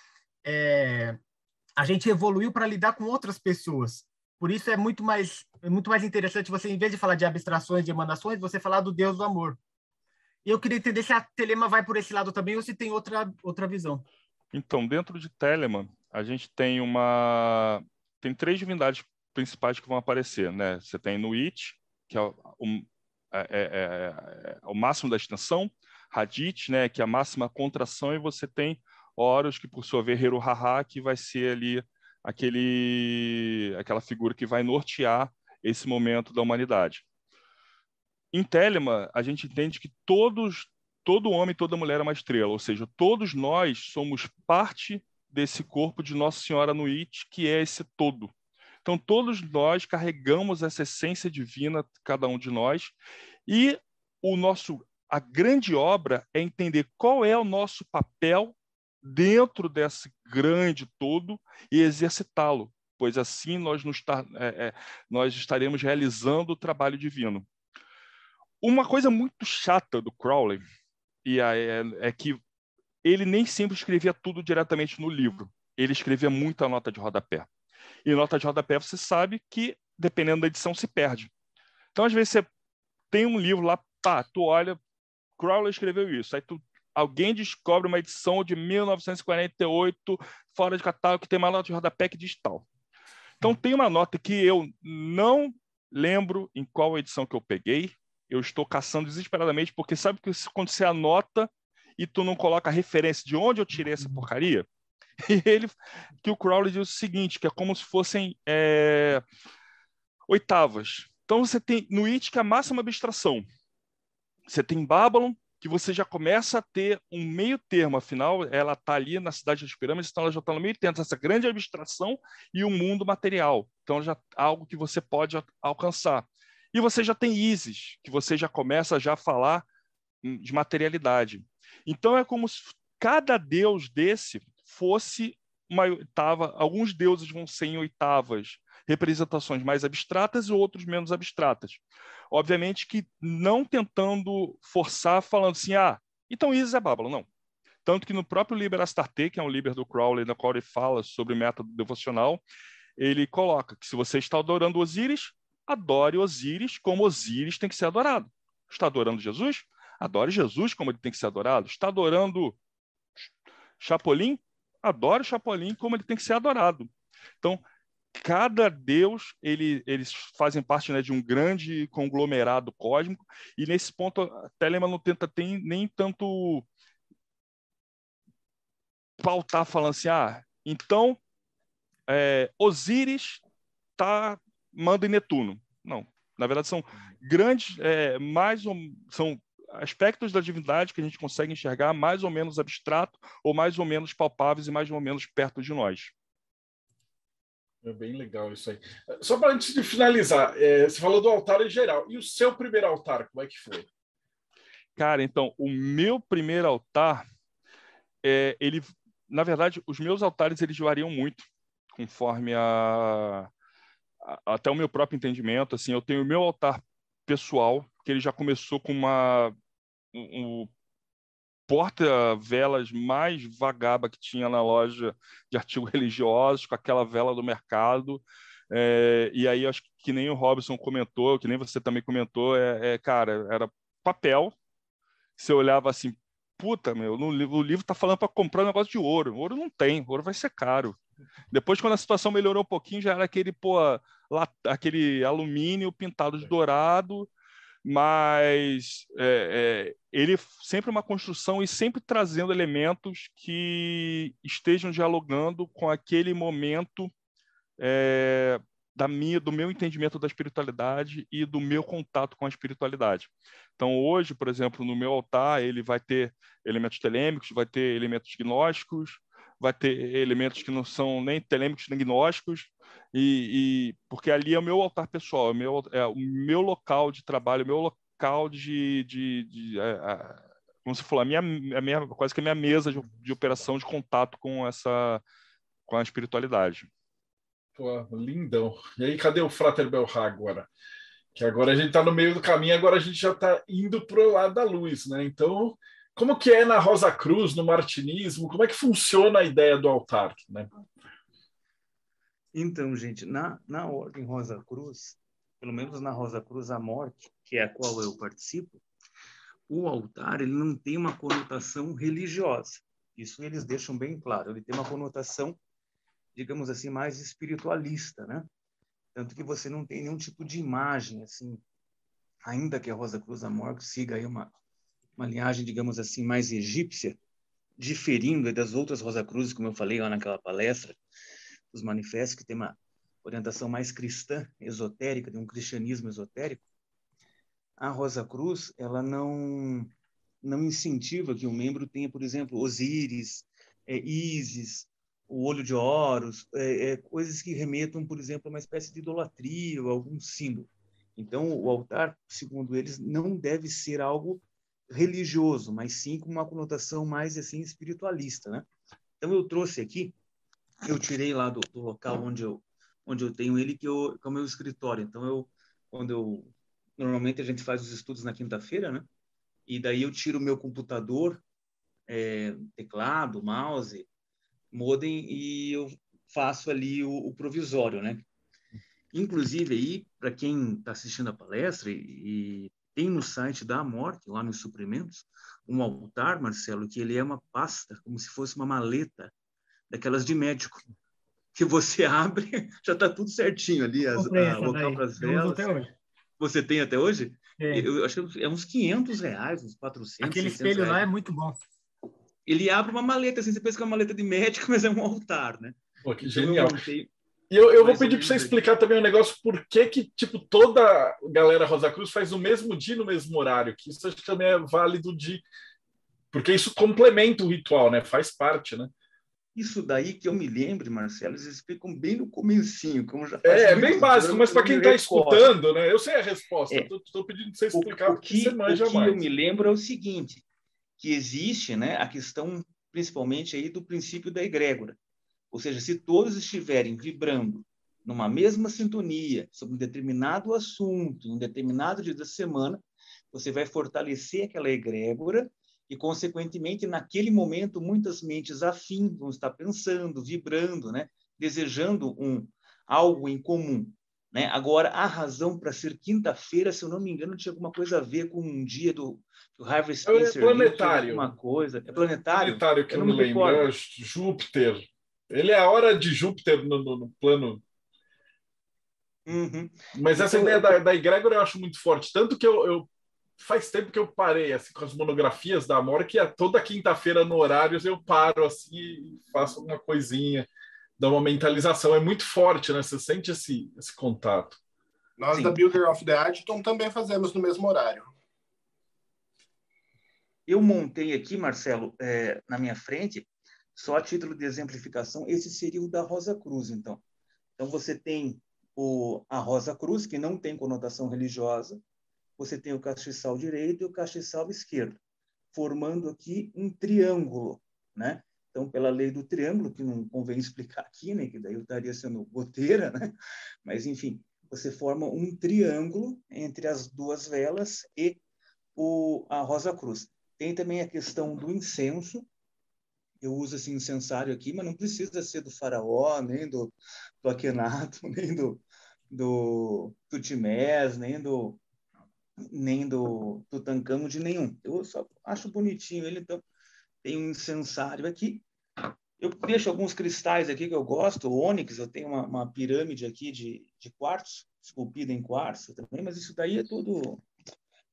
E: é, a gente evoluiu para lidar com outras pessoas. Por isso é muito mais é muito mais interessante você, em vez de falar de abstrações, de emanações, você falar do Deus do amor. Eu queria entender se a Telema vai por esse lado também ou se tem outra outra visão.
F: Então, dentro de Telemann, a gente tem uma tem três divindades principais que vão aparecer, né? Você tem Nuit, que é o, é, é, é, é o máximo da extensão, Hadith, né, que é a máxima contração, e você tem Horus, que por sua vez Heruhaha, que vai ser ali aquele aquela figura que vai nortear esse momento da humanidade. Em Telema, a gente entende que todos todo homem, toda mulher é uma estrela, ou seja, todos nós somos parte desse corpo de Nossa Senhora Nuit, que é esse todo. Então, todos nós carregamos essa essência divina, cada um de nós, e o nosso a grande obra é entender qual é o nosso papel dentro desse grande todo e exercitá-lo, pois assim nós, nos, é, é, nós estaremos realizando o trabalho divino. Uma coisa muito chata do Crowley e é, é que ele nem sempre escrevia tudo diretamente no livro. Ele escrevia muita nota de rodapé. E nota de rodapé você sabe que, dependendo da edição, se perde. Então, às vezes, você tem um livro lá, pá, tu olha, Crowley escreveu isso. Aí tu, alguém descobre uma edição de 1948, fora de catálogo, que tem uma nota de rodapé que diz tal. Então, tem uma nota que eu não lembro em qual edição que eu peguei, eu estou caçando desesperadamente, porque sabe que quando você anota e tu não coloca a referência de onde eu tirei essa porcaria? <laughs> E ele, que o Crowley diz o seguinte, que é como se fossem é, oitavas. Então você tem no It que é a máxima abstração. Você tem Babylon, que você já começa a ter um meio termo, afinal, ela está ali na cidade das pirâmides, então ela já está no meio termo, essa grande abstração e o mundo material. Então já algo que você pode alcançar. E você já tem ISIS, que você já começa já a falar de materialidade. Então é como se cada deus desse fosse uma oitava. Alguns deuses vão ser em oitavas, representações mais abstratas e outros menos abstratas. Obviamente que não tentando forçar, falando assim, ah, então Isis é Babylon. Não. Tanto que no próprio Liber Astarte, que é um Liber do Crowley, na qual ele fala sobre o método devocional, ele coloca que se você está adorando Osíris, adore Osíris como Osíris tem que ser adorado. Está adorando Jesus? Adore Jesus como ele tem que ser adorado. Está adorando Chapolin? Adore Chapolin como ele tem que ser adorado. Então, cada deus ele, eles fazem parte né, de um grande conglomerado cósmico e nesse ponto a Telemann não tenta ter nem tanto pautar falando assim ah então é, Osíris tá manda em Netuno não na verdade são grandes é, mais ou, são aspectos da divindade que a gente consegue enxergar mais ou menos abstrato ou mais ou menos palpáveis e mais ou menos perto de nós
B: é bem legal isso aí. Só para antes de finalizar, é, você falou do altar em geral. E o seu primeiro altar, como é que foi?
F: Cara, então, o meu primeiro altar, é, ele, na verdade, os meus altares eles variam muito, conforme a, a, até o meu próprio entendimento. Assim, eu tenho o meu altar pessoal, que ele já começou com uma um, porta-velas mais vagaba que tinha na loja de artigos <laughs> religiosos, com aquela vela do mercado. É, e aí, acho que nem o Robson comentou, que nem você também comentou, é, é cara, era papel. Você olhava assim, puta, meu, no, o livro está falando para comprar um negócio de ouro. Ouro não tem, ouro vai ser caro. Depois, quando a situação melhorou um pouquinho, já era aquele, pô, lá, aquele alumínio pintado de dourado mas é, é, ele sempre uma construção e sempre trazendo elementos que estejam dialogando com aquele momento é, da minha, do meu entendimento da espiritualidade e do meu contato com a espiritualidade. Então, hoje, por exemplo, no meu altar, ele vai ter elementos telêmicos, vai ter elementos gnósticos, vai ter elementos que não são nem telêmicos nem gnósticos, e, e, porque ali é o meu altar pessoal, é o meu, é o meu local de trabalho, o meu local de, de, de é, é, como você falou, a minha, a minha, quase que a minha mesa de, de operação de contato com essa, com a espiritualidade.
B: Pô, lindão. E aí, cadê o Frater Belhá agora? Que agora a gente está no meio do caminho, agora a gente já está indo para o lado da luz, né? Então, como que é na Rosa Cruz, no martinismo? Como é que funciona a ideia do altar, né?
H: Então, gente, na, na Ordem Rosa Cruz, pelo menos na Rosa Cruz a Morte, que é a qual eu participo, o altar ele não tem uma conotação religiosa. Isso eles deixam bem claro. Ele tem uma conotação, digamos assim, mais espiritualista, né? Tanto que você não tem nenhum tipo de imagem, assim, ainda que a Rosa Cruz a Morte siga aí uma, uma linhagem, digamos assim, mais egípcia, diferindo das outras Rosa Cruzes, como eu falei lá naquela palestra, os manifestos, que tem uma orientação mais cristã, esotérica, de um cristianismo esotérico, a Rosa Cruz, ela não não incentiva que um membro tenha, por exemplo, Osíris, é, Ísis, o olho de Horus, é, é, coisas que remetam, por exemplo, a uma espécie de idolatria ou algum símbolo. Então, o altar, segundo eles, não deve ser algo religioso, mas sim com uma conotação mais assim espiritualista, né? Então eu trouxe aqui eu tirei lá do, do, local onde eu onde eu tenho ele que, eu, que é o meu escritório. Então eu quando eu normalmente a gente faz os estudos na quinta-feira, né? E daí eu tiro o meu computador, é, teclado, mouse, modem e eu faço ali o, o provisório, né? Inclusive aí para quem está assistindo a palestra e, e tem no site da Morte, lá nos suprimentos, um altar, Marcelo, que ele é uma pasta, como se fosse uma maleta daquelas de médico, que você <laughs> abre, já está tudo certinho ali, as, a, local para as velas. Você tem até hoje? É. Eu acho que é uns 500 reais, uns 400.
E: Aquele espelho reais. lá é muito bom.
H: Ele abre uma maleta, assim, você pensa que é uma maleta de médico, <laughs> mas é um altar, né?
B: Pô, que então, genial. Eu e eu, eu vou pedir para você explicar também um negócio por que, que tipo, toda galera Rosa Cruz faz o mesmo dia no mesmo horário, que isso acho que também é válido de. Porque isso complementa o ritual, né? Faz parte, né?
H: Isso daí que eu me lembre, Marcelo, eles explicam bem no comecinho, como já
B: É, é bem básico, mas para quem está escutando, né? Eu sei a resposta, estou é. pedindo para você explicar
H: o, o que, você manja o que mais. eu me lembro é o seguinte, que existe né, a questão, principalmente, aí do princípio da egrégora. Ou seja, se todos estiverem vibrando numa mesma sintonia sobre um determinado assunto, um determinado dia da semana, você vai fortalecer aquela egrégora e, consequentemente, naquele momento, muitas mentes afins vão estar pensando, vibrando, né? desejando um, algo em comum. Né? Agora, a razão para ser quinta-feira, se eu não me engano, tinha alguma coisa a ver com um dia do, do Harvey
B: É
H: Spencer.
B: planetário.
H: Alguma coisa. É planetário?
B: Planetário que eu, não me lembro. É Júpiter. Ele é a hora de Júpiter no, no- no plano.
H: Uhum.
B: Mas essa
H: Então,
B: ideia
H: eu-
B: da, da egrégora eu acho muito forte. Tanto que eu, eu- faz tempo que eu parei assim, com as monografias da Amora, que é toda quinta-feira no horário eu paro assim e faço alguma coisinha, dá uma mentalização. É muito forte, né? Você sente esse, esse contato.
G: Nós
H: Sim.
G: da Builder of the Adton também fazemos no mesmo horário.
H: Eu montei aqui, Marcelo, é, na minha frente, só a título de exemplificação, esse seria o da Rosa Cruz, então. Então, você tem o, a Rosa Cruz, que não tem conotação religiosa, você tem o castiçal direito e o castiçal esquerdo, formando aqui um triângulo, né? Então, pela lei do triângulo, que não convém <laughs> explicar aqui, né? Que daí eu estaria sendo goteira, né? Mas, enfim, você forma um triângulo entre as duas velas e o, a Rosa Cruz. Tem também a questão do incenso. Eu uso esse incensário aqui, mas não precisa ser do faraó, nem do, do Akhenaton, <laughs> nem do, do Tutmés, nem do nem do Tutankhamon, de nenhum. Eu só acho bonitinho ele, então tem um incensário aqui. Eu deixo alguns cristais aqui que eu gosto, ônix, eu tenho uma, uma pirâmide aqui de, de quartzo, esculpida em quartzo também, mas isso daí é tudo,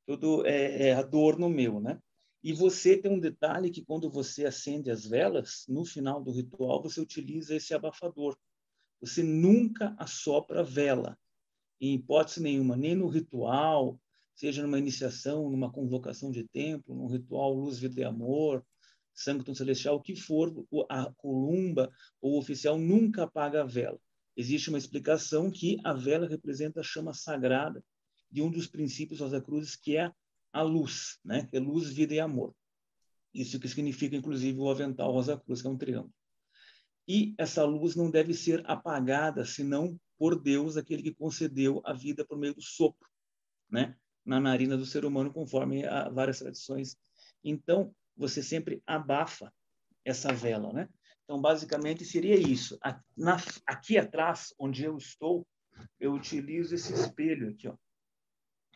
H: tudo é, é adorno meu, né? E você tem um detalhe que quando você acende as velas, no final do ritual, você utiliza esse abafador. Você nunca assopra a vela, em hipótese nenhuma, nem no ritual, seja numa iniciação, numa convocação de templo, num ritual luz, vida e amor, sanctum celestial, o que for, a columba ou o oficial nunca apaga a vela. Existe uma explicação que a vela representa a chama sagrada de um dos princípios Rosa Cruzes, que é a luz, né? É luz, vida e amor. Isso que significa, inclusive, o avental Rosa Cruz, que é um triângulo. E essa luz não deve ser apagada, senão por Deus, aquele que concedeu a vida por meio do sopro, né? Na narina do ser humano, conforme a várias tradições. Então, você sempre abafa essa vela, né? Então, basicamente, seria isso. Aqui atrás, onde eu estou, eu utilizo esse espelho aqui, ó.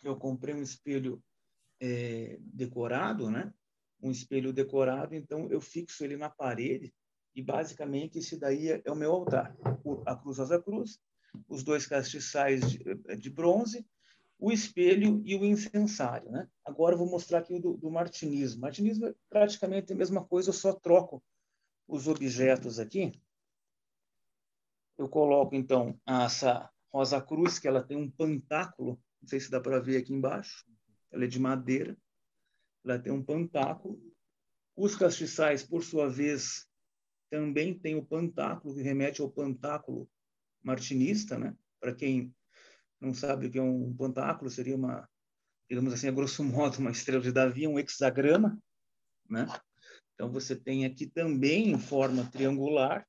H: Eu comprei um espelho é, decorado, né? Um espelho decorado, então eu fixo ele na parede e basicamente esse daí é, é o meu altar. A cruz rosa cruz, os dois castiçais de, de, bronze, o espelho e o incensário, né? Agora eu vou mostrar aqui do, do martinismo. Martinismo é praticamente a mesma coisa, eu só troco os objetos aqui. Eu coloco então essa rosa cruz que ela tem um pantáculo, não sei se dá para ver aqui embaixo. Ela é de madeira, ela tem um pantáculo. Os castiçais, por sua vez, também tem o pantáculo, que remete ao pantáculo martinista, né? Para quem não sabe o que é um pantáculo, seria uma, digamos assim, a grosso modo, uma estrela de Davi, um hexagrama, né? Então, você tem aqui também em forma triangular,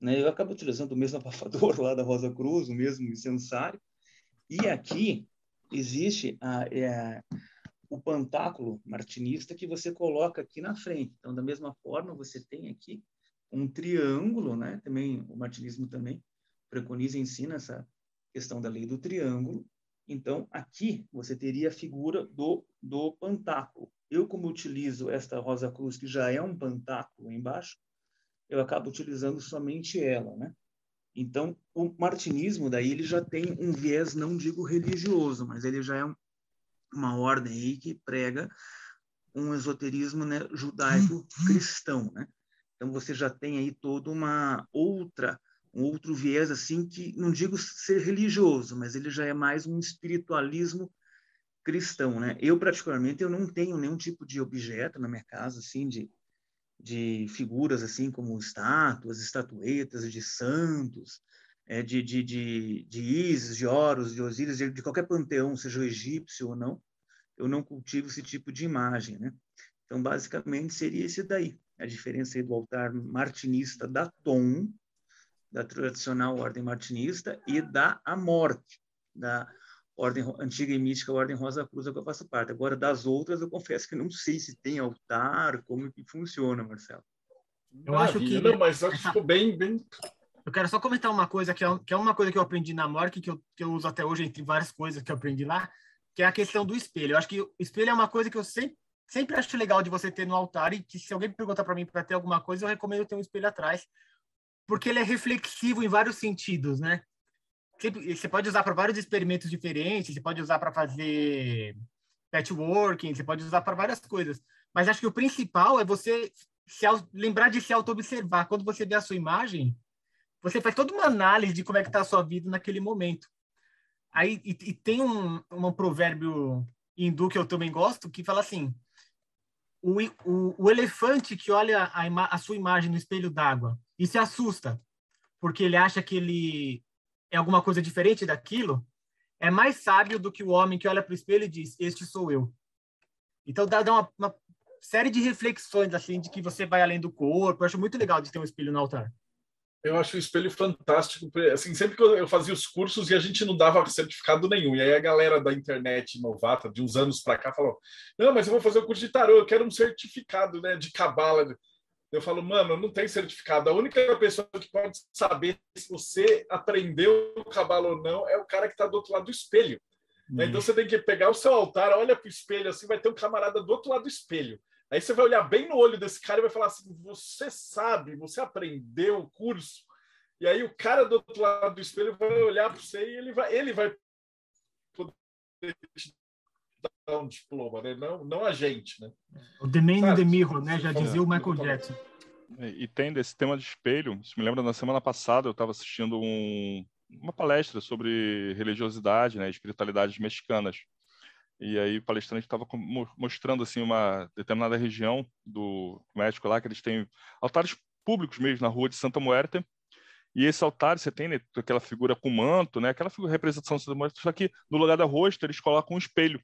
H: né? Eu acabo utilizando o mesmo <laughs> abafador lá da Rosa Cruz, o mesmo incensário. E aqui existe a, é, o pantáculo martinista que você coloca aqui na frente. Então, da mesma forma, você tem aqui um triângulo, né? Também o martinismo também preconiza e ensina essa questão da lei do triângulo. Então, aqui você teria a figura do, do pantáculo. Eu, como utilizo esta rosa cruz, que já é um pantáculo embaixo, eu acabo utilizando somente ela, né? Então, o martinismo daí ele já tem um viés, não digo religioso, mas ele já é um, uma ordem aí que prega um esoterismo né, judaico-cristão, né? Então, você já tem aí toda uma outra um outro viés assim que não digo ser religioso, mas ele já é mais um espiritualismo cristão, né? Eu particularmente eu não tenho nenhum tipo de objeto na minha casa assim de de figuras assim como estátuas, estatuetas de santos, é, de, de, de, de Isis, de Horus, de Osíris, de, de qualquer panteão, seja o egípcio ou não, eu não cultivo esse tipo de imagem, né? Então, basicamente, seria esse daí, a diferença do altar martinista da Tom, da tradicional ordem martinista, e da Morte, da ordem antiga e mítica Ordem Rosa Cruz, que eu faço parte. Agora, das outras, eu confesso que não sei se tem altar, como que funciona, Marcelo.
E: Eu acho que...
B: Não, mas acho que ficou bem, bem...
E: Eu quero só comentar uma coisa que é, que é uma coisa que eu aprendi na Mork, que eu, que eu uso até hoje, entre várias coisas que eu aprendi lá, que é a questão do espelho. Eu acho que o espelho é uma coisa que eu sempre, sempre acho legal de você ter no altar e que se alguém perguntar para mim para ter alguma coisa, eu recomendo ter um espelho atrás, porque ele é reflexivo em vários sentidos, né? Você pode usar para vários experimentos diferentes, você pode usar para fazer patchworking, você pode usar para várias coisas. Mas acho que o principal é você se, lembrar de se auto-observar. Quando você vê a sua imagem, você faz toda uma análise de como é que está a sua vida naquele momento. Aí, e, e tem um, um provérbio hindu que eu também gosto, que fala assim, o, o, o elefante que olha a, a sua imagem no espelho d'água e se assusta, porque ele acha que ele é alguma coisa diferente daquilo, é mais sábio do que o homem que olha para o espelho e diz: Este sou eu. Então dá, dá uma, uma, série de reflexões assim de que você vai além do corpo. Eu acho muito legal de ter um espelho no altar.
B: Eu acho o espelho fantástico. Assim, sempre que eu fazia os cursos e a gente não dava certificado nenhum. E aí a galera da internet novata, de uns anos para cá, falou: Não, mas eu vou fazer o curso de tarô, eu quero um certificado né, de cabala. Eu falo, mano, não tem certificado. A única pessoa que pode saber se você aprendeu o cabalo ou não é o cara que está do outro lado do espelho. Hum. Então você tem que pegar o seu altar, olha para o espelho assim, vai ter um camarada do outro lado do espelho. Aí você vai olhar bem no olho desse cara e vai falar assim: você sabe, você aprendeu o curso. E aí o cara do outro lado do espelho vai olhar para você e ele vai, ele vai poder te dar um diploma, né? Não, não a gente, né?
E: O The Man in the Mirror, né? Já dizia o Michael Jackson.
F: E tem desse tema de espelho. Isso me lembra na semana passada eu estava assistindo um, uma palestra sobre religiosidade, né, espiritualidades mexicanas. E aí o palestrante estava mostrando assim uma determinada região do México lá que eles têm altares públicos mesmo na rua de Santa Muerte. E esse altar você tem né, aquela figura com manto, né, aquela figura, representação de Santa Muerte, só que no lugar da rosto eles colocam um espelho.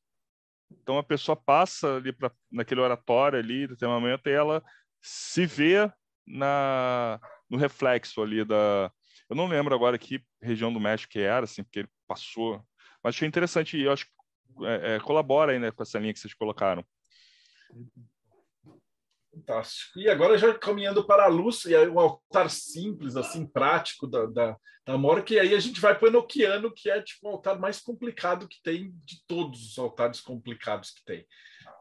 F: Então a pessoa passa ali para naquele oratório ali, do momento, e ela se vê na no reflexo ali da eu não lembro agora que região do México que era, assim, porque ele passou. Mas achei interessante e eu acho que é, é, colabora aí né, com essa linha que vocês colocaram.
B: Fantástico. E agora já caminhando para a luz, e aí um altar simples, assim, prático da, da, da Mork, e aí a gente vai para o Enoquiano, que é tipo o altar mais complicado que tem de todos os altares complicados que tem.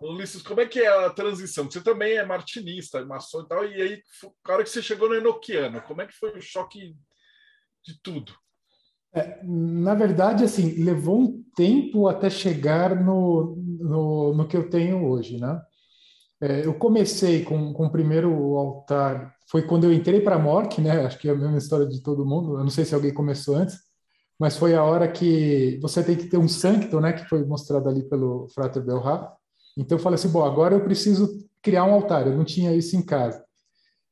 B: Ulisses, como é que é a transição? Você também é martinista, maçom e tal, e aí, na hora que você chegou no Enoquiano, como é que foi o choque de tudo?
D: É, na verdade, assim, levou um tempo até chegar no, no, no que eu tenho hoje, né? É, eu comecei com, com o primeiro altar, foi quando eu entrei para a Mork, né? Acho que é a mesma história de todo mundo. Eu não sei se alguém começou antes, mas foi a hora que você tem que ter um sancto, né? Que foi mostrado ali pelo Frater Belrap. Então eu falei assim, bom, agora eu preciso criar um altar. Eu não tinha isso em casa.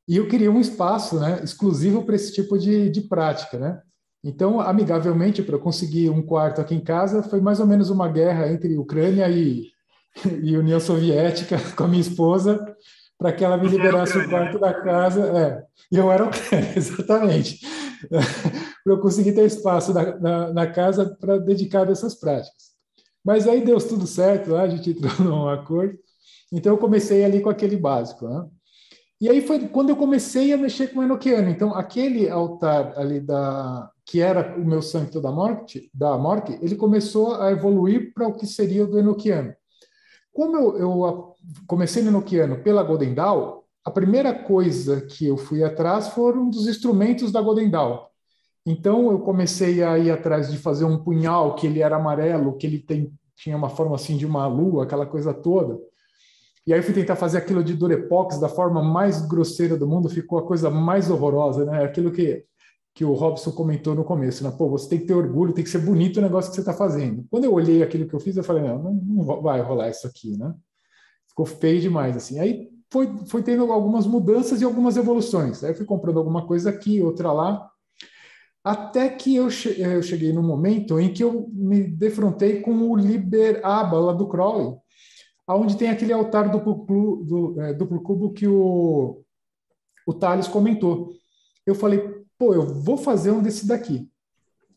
D: E eu queria um espaço, né? Exclusivo para esse tipo de, de prática, né? Então, amigavelmente, para conseguir um quarto aqui em casa, foi mais ou menos uma guerra entre Ucrânia e, <laughs> e União Soviética <laughs> com a minha esposa, para que ela me liberasse o quarto da casa. É, eu era Ucrânia, <laughs> exatamente. para eu conseguir ter espaço na, na, na casa para dedicar a essas práticas. Mas aí deu tudo certo, a gente entrou num acordo. Então, eu comecei ali com aquele básico. Né? E aí foi quando eu comecei a mexer com o Enochiano. Então, aquele altar ali da, que era o meu santo da morte, da morte, ele começou a evoluir para o que seria o do Enochiano. Como eu, eu comecei no Enochiano pela Golden Dawn, a primeira coisa que eu fui atrás foram dos instrumentos da Golden Dawn. Então eu comecei a ir atrás de fazer um punhal que ele era amarelo, que ele tem, tinha uma forma assim de uma lua, aquela coisa toda. E aí fui tentar fazer aquilo de Durepox da forma mais grosseira do mundo, ficou a coisa mais horrorosa, né? Aquilo que que o Robson comentou no começo, né? Pô, você tem que ter orgulho, tem que ser bonito o negócio que você está fazendo. Quando eu olhei aquilo que eu fiz, eu falei, não, não, não vai rolar isso aqui, né? Ficou feio demais, assim. Aí foi, foi tendo algumas mudanças e algumas evoluções. Aí eu fui comprando alguma coisa aqui, outra lá, até que eu, eu cheguei no momento em que eu me defrontei com o Liber Aba, lá do Crowley, onde tem aquele altar duplo, do, é, duplo cubo que o, o Thales comentou. Eu falei, pô, eu vou fazer um desse daqui.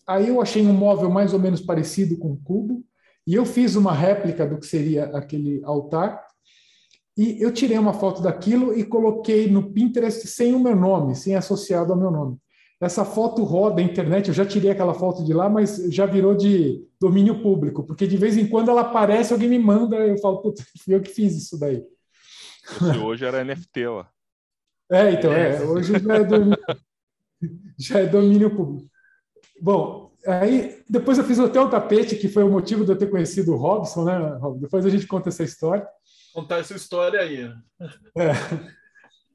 D: Aí eu achei um móvel mais ou menos parecido com o cubo, e eu fiz uma réplica do que seria aquele altar, e eu tirei uma foto daquilo e coloquei no Pinterest sem o meu nome, sem associado ao meu nome. essa foto roda a internet, eu já tirei aquela foto de lá, mas já virou de domínio público, porque de vez em quando ela aparece, alguém me manda, eu falo, putz, fui eu que fiz isso daí.
F: Esse hoje era NFT, ó.
D: É, então, é, hoje já é domínio, <laughs> <laughs> já é domínio público. Bom, aí depois eu fiz até o tapete, que foi o motivo de eu ter conhecido o Robson, né, Rob? Depois a gente conta essa história.
B: Contar essa história aí.
D: É.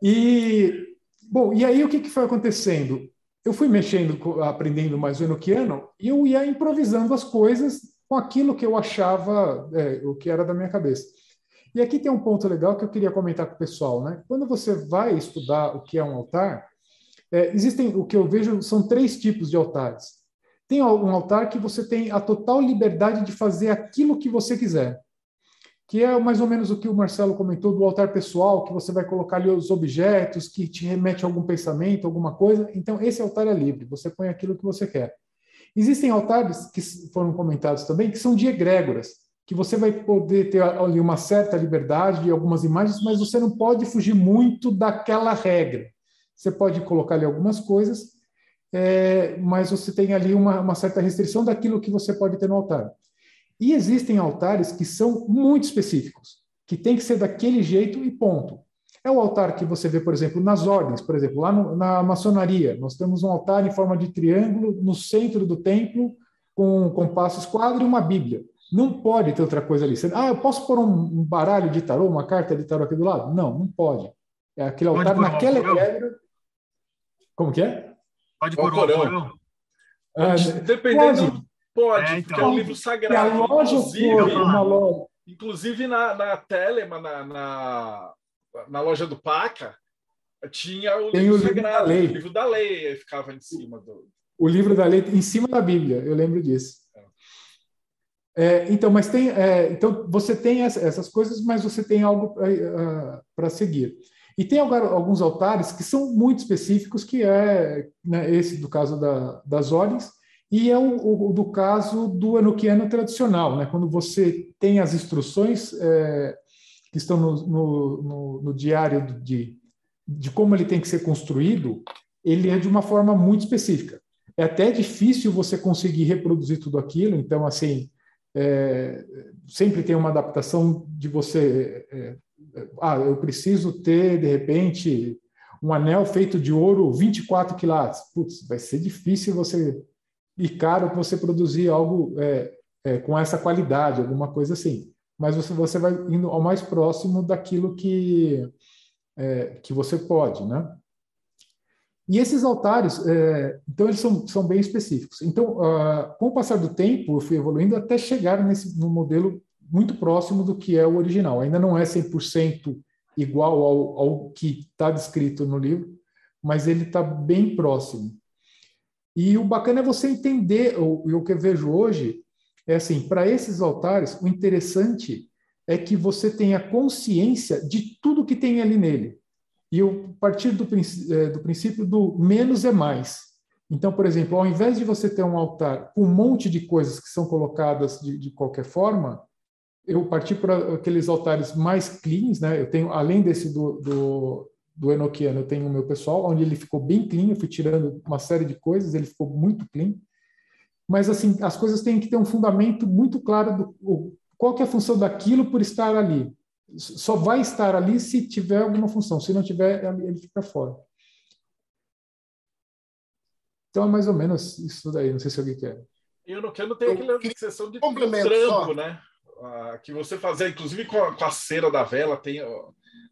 D: E, bom, e aí o que, que foi acontecendo? Eu fui mexendo, aprendendo mais o enoquiano, e eu ia improvisando as coisas com aquilo que eu achava, é, o que era da minha cabeça. E aqui tem um ponto legal que eu queria comentar com o pessoal, né? Quando você vai estudar o que é um altar, é, existem, o que eu vejo são três tipos de altares. Tem um altar que você tem a total liberdade de fazer aquilo que você quiser que é mais ou menos o que o Marcelo comentou do altar pessoal, que você vai colocar ali os objetos que te remete a algum pensamento, alguma coisa. Então, esse altar é livre, você põe aquilo que você quer. Existem altares que foram comentados também, que são de egrégoras, que você vai poder ter ali uma certa liberdade de algumas imagens, mas você não pode fugir muito daquela regra. Você pode colocar ali algumas coisas, é, mas você tem ali uma, uma certa restrição daquilo que você pode ter no altar. E existem altares que são muito específicos, que tem que ser daquele jeito e ponto. É o altar que você vê, por exemplo, nas ordens, por exemplo, lá no, na maçonaria, nós temos um altar em forma de triângulo no centro do templo, com um compasso esquadro e uma Bíblia. Não pode ter outra coisa ali. ah, eu posso pôr um, baralho de tarô, uma carta de tarô aqui do lado? Não, não pode. É aquele altar naquela regra. Como que é?
E: Pode pôr um corão.
B: Ah, Dependendo, Pode, é, então. porque é um livro sagrado.
D: loja inclusive, uma loja.
B: inclusive na, na Telema, na, na, na loja do Paca, tinha o
D: Tem
B: livro
D: o
B: sagrado,
D: livro da lei.
B: o livro da lei ficava em cima do.
D: O livro da lei em cima da Bíblia, eu lembro disso. É, então, mas tem, é, então você tem essas coisas, mas você tem algo para uh, seguir. E tem alguns altares que são muito específicos, que é né, esse do caso da, das ordens, e é o, o, do caso do enoquiano tradicional, né? quando você tem as instruções é, que estão no, no, no, no diário de, de como ele tem que ser construído, ele é de uma forma muito específica. É até difícil você conseguir reproduzir tudo aquilo, então, assim, é, sempre tem uma adaptação de você. É, ah, eu preciso ter, de repente, um anel feito de ouro 24 quilates. Putz, vai ser difícil você e caro você produzir algo é, é, com essa qualidade, alguma coisa assim. Mas você, você vai indo ao mais próximo daquilo que, é, que você pode, né? E esses altares, é, então, eles são, são bem específicos. Então, uh, com o passar do tempo, eu fui evoluindo até chegar nesse, no modelo muito próximo do que é o original. Ainda não é 100% igual ao, ao que está descrito no livro, mas ele está bem próximo. E o bacana é você entender, o, o que eu vejo hoje, é assim, para esses altares, o interessante é que você tenha consciência de tudo que tem ali nele. E eu partir do, é, do princípio do menos é mais. Então, por exemplo, ao invés de você ter um altar com um monte de coisas que são colocadas de, de qualquer forma, eu parti para aqueles altares mais cleans, né? Eu tenho, além desse do, do, do Enoquiano, eu tenho o meu pessoal, onde ele ficou bem clean, eu fui tirando uma série de coisas, ele ficou muito clean. Mas, assim, as coisas têm que ter um fundamento muito claro do o, qual que é a função daquilo por estar ali. Só vai estar ali se tiver alguma função, se não tiver, ele fica fora. Então, é mais ou menos isso daí, não sei se alguém quer.
B: E o Enoquiano tem aquela sessão de trampo, só. né? Ah, que você fazia, inclusive com a, com a cera da vela, tem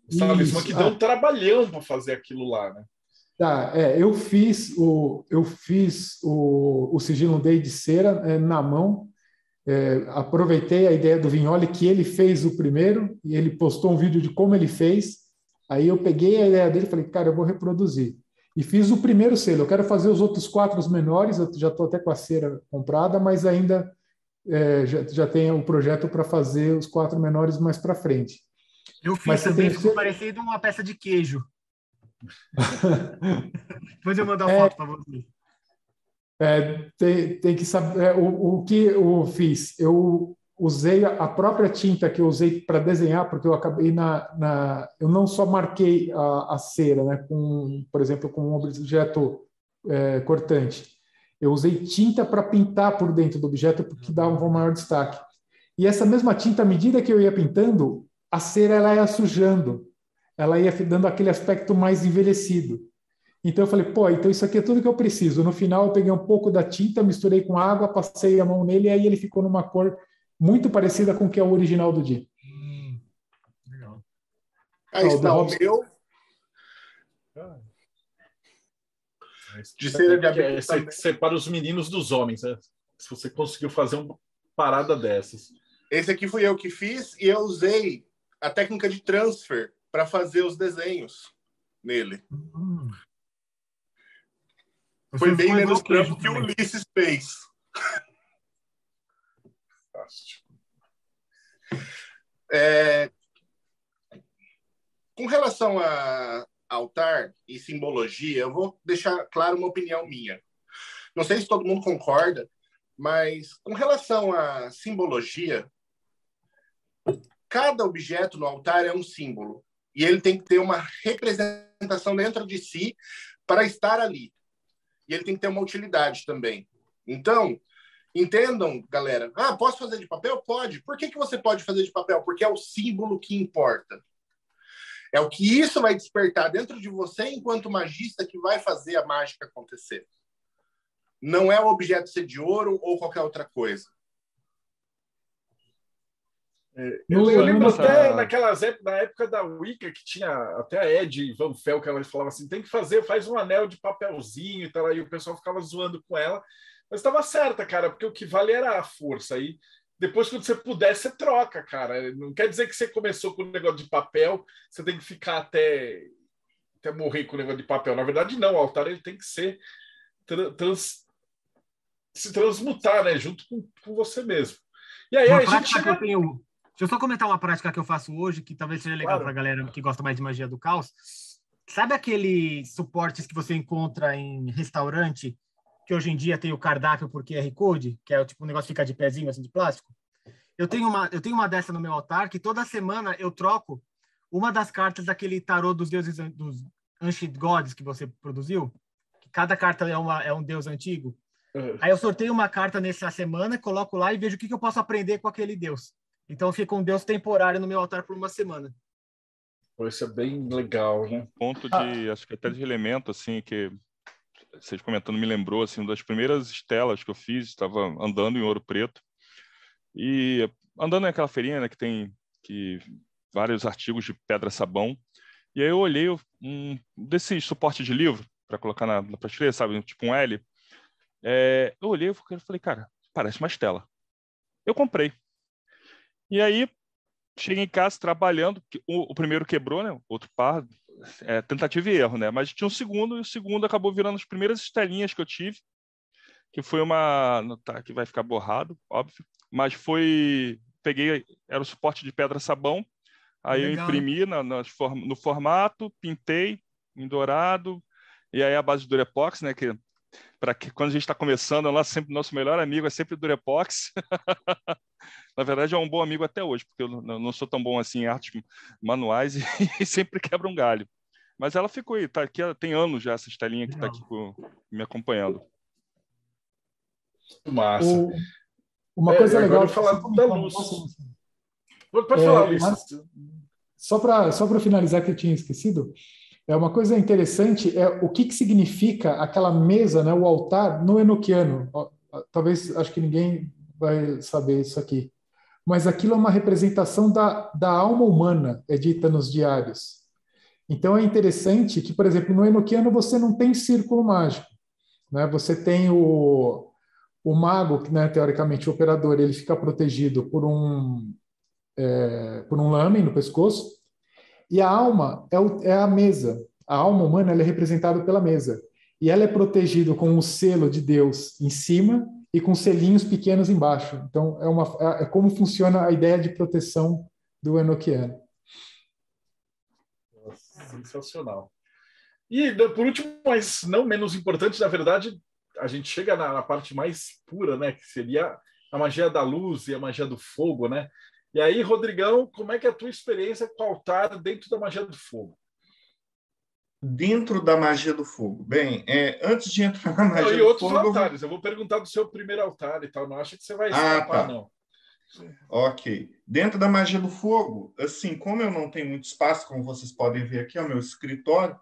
B: Sabe, Isso. que deu um trabalhão para fazer aquilo lá, né?
D: Tá, é, eu fiz o eu fiz o, o sigilo Day de cera é, na mão. É, aproveitei a ideia do Vignoli que ele fez o primeiro e ele postou um vídeo de como ele fez. Aí eu peguei a ideia dele e falei, cara, eu vou reproduzir. E fiz o primeiro selo. Eu quero fazer os outros quatro os menores. Eu já estou até com a cera comprada, mas ainda é, já, já tenho o projeto para fazer os quatro menores mais para frente.
E: Eu fiz Mas também, ficou parecendo uma peça de queijo. <laughs> Depois eu mandar uma é, foto para você.
D: É, tem, tem que saber é, o, o que eu fiz. Eu usei a própria tinta que eu usei para desenhar, porque eu acabei na, na eu não só marquei a, a, cera, né, com, por exemplo, com um objeto é, cortante. Eu usei tinta para pintar por dentro do objeto, porque dava um maior destaque. E essa mesma tinta, à medida que eu ia pintando, a cera ela ia sujando, ela ia dando aquele aspecto mais envelhecido. Então eu falei, pô, então isso aqui é tudo que eu preciso. No final eu peguei um pouco da tinta, misturei com água, passei a mão nele e aí ele ficou numa cor muito parecida com o que é o original do dia. Hum,
G: legal. Aí está o meu.
B: De cera de abelha. É, separa os meninos dos homens, né? Se você conseguiu fazer uma parada dessas.
G: Esse aqui fui eu que fiz e eu usei a técnica de transfer para fazer os desenhos nele. Hum. Foi bem menos trampo que o Ulisses fez. É, com relação a altar e simbologia, eu vou deixar claro uma opinião minha. Não sei se todo mundo concorda, mas com relação à simbologia, cada objeto no altar é um símbolo e ele tem que ter uma representação dentro de si para estar ali. E ele tem que ter uma utilidade também. Então, entendam, galera. Ah, posso fazer de papel? Pode. Por que, que você pode fazer de papel? Porque é o símbolo que importa. É o que isso vai despertar dentro de você enquanto magista que vai fazer a mágica acontecer. Não é o objeto ser de ouro ou qualquer outra coisa.
B: É, eu, eu, lembro até naquelas épocas, na época da Wicca, que tinha até a Ed Van Fel, que ela falava assim: tem que fazer, faz um anel de papelzinho e tal. Aí o pessoal ficava zoando com ela. Mas estava certa, cara, porque o que vale era a força. Aí depois, quando você puder, você troca, cara. Não quer dizer que você começou com o negócio de papel, você tem que ficar até, até morrer com o negócio de papel. Na verdade, não. O altar ele tem que ser trans, se transmutar, né? Junto com, com você mesmo.
E: E aí Uma a gente. Chega... Que eu tenho Deixa eu só comentar uma prática que eu faço hoje, que talvez seja legal claro. para a galera que gosta mais de magia do caos. Sabe aqueles suportes que você encontra em restaurante, que hoje em dia tem o cardápio por QR Code, que é tipo um negócio que fica de pezinho, assim, de plástico? Eu tenho uma, eu tenho uma dessa no meu altar, que toda semana eu troco uma das cartas daquele tarô dos deuses, dos Ancient Gods que você produziu. Que cada carta é, uma, é um deus antigo. Uhum. Aí eu sorteio uma carta nessa semana, coloco lá e vejo o que, que eu posso aprender com aquele deus. Então fica um Deus temporário no meu altar por uma semana.
B: Isso é bem legal, né?
F: Ponto de, ah. acho que até de elemento, assim, que vocês comentando me lembrou, assim, das primeiras estelas que eu fiz, estava andando em Ouro Preto, e andando naquela feirinha, né, que tem que, vários artigos de pedra-sabão, e aí eu olhei um desses suportes de livro, para colocar na, na prateleira, sabe, tipo um L, é, eu olhei e falei, cara, parece uma estela. Eu comprei. E aí, cheguei em casa trabalhando, o, o primeiro quebrou, né? Outro par, é, tentativa e erro, né? Mas tinha um segundo, e o segundo acabou virando as primeiras estelinhas que eu tive, que foi uma... Tá, que vai ficar borrado, óbvio. Mas foi... Peguei, era o suporte de pedra-sabão, aí Legal. eu imprimi na, na, no formato, pintei em dourado, e aí a base de Durepox, né? Que para que quando a gente está começando, lá sempre nosso melhor amigo é sempre o Durepox. <laughs> Na verdade, é um bom amigo até hoje, porque eu não sou tão bom assim em artes manuais e, <laughs> e sempre quebra um galho. Mas ela ficou aí, tá aqui, tem anos já essa estelinha que está aqui com, me acompanhando.
B: Massa.
D: O, uma é, coisa legal.
B: falar da luz. Pode falar, é, Luiz.
D: Só para só finalizar que eu tinha esquecido, é uma coisa interessante é o que, que significa aquela mesa, né, o altar no enoquiano. Talvez acho que ninguém vai saber isso aqui. Mas aquilo é uma representação da, da alma humana, é dita nos diários. Então é interessante que, por exemplo, no enoquiano você não tem círculo mágico. Né? Você tem o, o mago, né, teoricamente o operador, ele fica protegido por um, é, por um lame no pescoço, e a alma é, o, é a mesa. A alma humana é representada pela mesa. E ela é protegida com o selo de Deus em cima e com selinhos pequenos embaixo. Então, é, uma, é, é como funciona a ideia de proteção do enoquiano.
B: Sensacional. E, por último, mas não menos importante, na verdade, a gente chega na, na, parte mais pura, né? Que seria a magia da luz e a magia do fogo, né? E aí, Rodrigão, como é que é a tua experiência com o altar dentro da magia do fogo?
C: dentro da magia do fogo. Bem, é, antes de entrar na magia
B: Não, e
C: do
B: outros
C: fogo.
B: altares. Eu vou perguntar do seu primeiro altar e tal. Não acha que você vai
C: Ah,
B: escapar,
C: tá.
B: não.
C: Ok. Dentro da magia do fogo, assim, como eu não tenho muito espaço, como vocês podem ver aqui, é o meu escritório,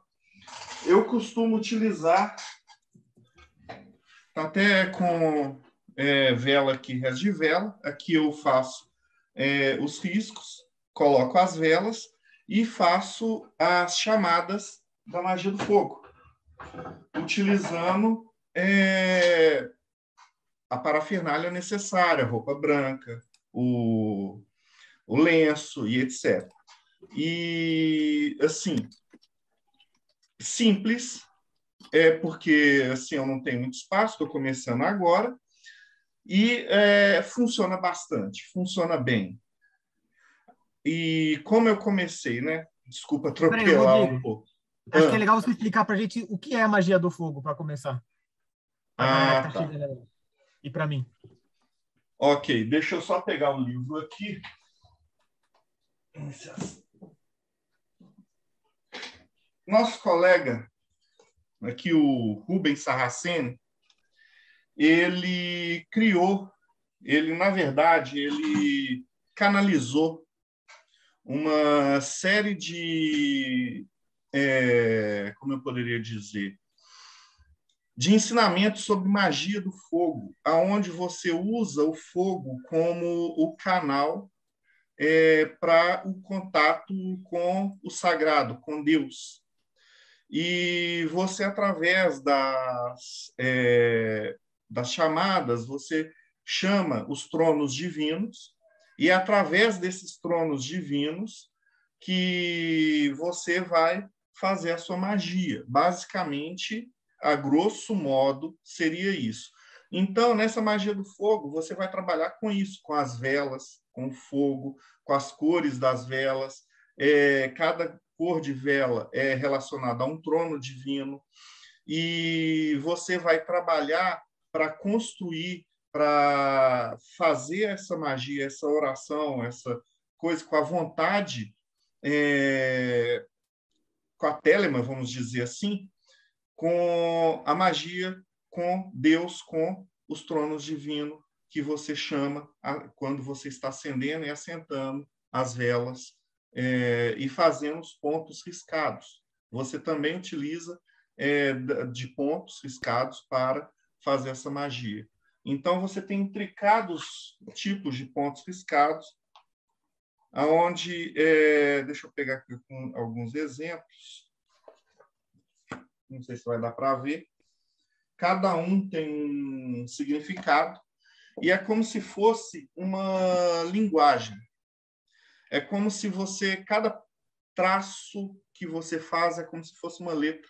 C: eu costumo utilizar até com é, vela aqui, resto de vela. Aqui eu faço é, os riscos, coloco as velas e faço as chamadas da magia do fogo, utilizando é, a parafernália necessária, roupa branca, o, o lenço e etc. E, assim, simples, é porque assim, eu não tenho muito espaço, estou começando agora, e é, funciona bastante, funciona bem. E como eu comecei, né? Desculpa atropelar um pouco.
E: Acho
C: Ah.
E: que é legal você explicar pra gente o que é a magia do fogo, para começar.
C: Ah,
E: que
C: tá.
E: chegando. E para mim.
C: Ok, deixa eu só pegar o livro aqui. Nosso colega, aqui o Rubens Sarraceni, ele criou, ele, na verdade, ele canalizou uma série de, é, como eu poderia dizer, de ensinamentos sobre magia do fogo, aonde você usa o fogo como o canal é, para o contato com o sagrado, com Deus. E você, através das, é, das chamadas, você chama os tronos divinos, e é através desses tronos divinos que você vai fazer a sua magia. Basicamente, a grosso modo, seria isso. Então, nessa magia do fogo, você vai trabalhar com isso, com as velas, com o fogo, com as cores das velas. É, cada cor de vela é relacionada a um trono divino. E você vai trabalhar para construir, para fazer essa magia, essa oração, essa coisa com a vontade, é, com a telema, vamos dizer assim, com a magia, com Deus, com os tronos divinos que você chama a, quando você está acendendo e assentando as velas é, e fazendo os pontos riscados. Você também utiliza é, de pontos riscados para fazer essa magia. Então, você tem intricados tipos de pontos riscados, aonde, é, deixa eu pegar aqui alguns exemplos, não sei se vai dar para ver, cada um tem um significado, e é como se fosse uma linguagem. É como se você, cada traço que você faz é como se fosse uma letra.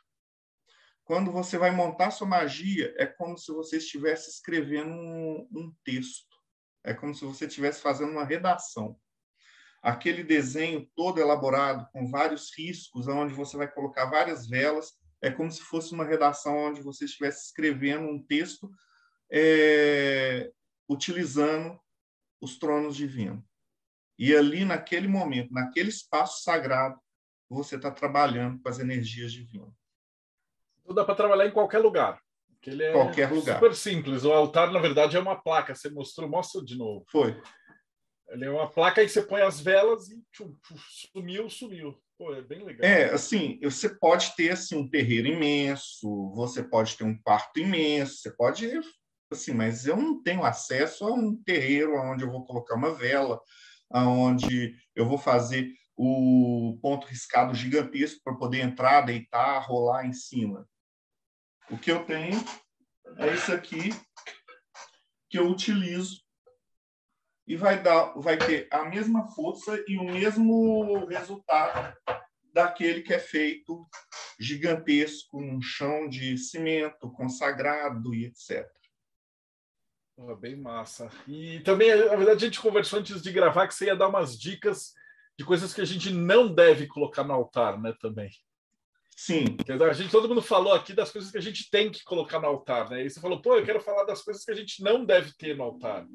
C: Quando você vai montar sua magia, é como se você estivesse escrevendo um, um texto. É como se você estivesse fazendo uma redação. Aquele desenho todo elaborado, com vários riscos, onde você vai colocar várias velas, é como se fosse uma redação onde você estivesse escrevendo um texto é, utilizando os tronos divinos. E ali, naquele momento, naquele espaço sagrado, você está trabalhando com as energias divinas.
B: Então dá para trabalhar em qualquer lugar. Ele é
C: Qualquer lugar.
B: super simples. O altar, na verdade, é uma placa. Você mostrou, mostra de novo.
C: Foi.
B: Ele é uma placa que você põe as velas e tchum, tchum, sumiu, sumiu. Pô, é bem legal.
C: É, assim, você pode ter assim, um terreiro imenso, você pode ter um quarto imenso, você pode, assim, mas eu não tenho acesso a um terreiro onde eu vou colocar uma vela, onde eu vou fazer o ponto riscado gigantesco para poder entrar, deitar, rolar em cima. O que eu tenho é isso aqui que eu utilizo e vai dar, vai ter a mesma força e o mesmo resultado daquele que é feito gigantesco num chão de cimento consagrado e etc.
B: Pô, bem massa. E também, na verdade, a gente conversou antes de gravar que você ia dar umas dicas de coisas que a gente não deve colocar no altar, né? Também.
C: Sim,
B: A gente, todo mundo falou aqui das coisas que a gente tem que colocar no altar, né? E você falou, pô, eu quero falar das coisas que a gente não deve ter no altar.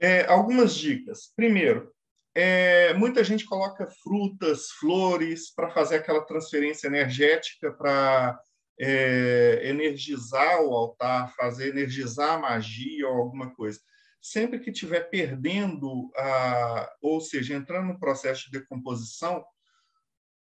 C: é, algumas dicas. Primeiro, é, muita gente coloca frutas, flores para fazer aquela transferência energética para é, energizar o altar, fazer energizar a magia ou alguma coisa. Sempre que estiver perdendo, a, ou seja, entrando no processo de decomposição,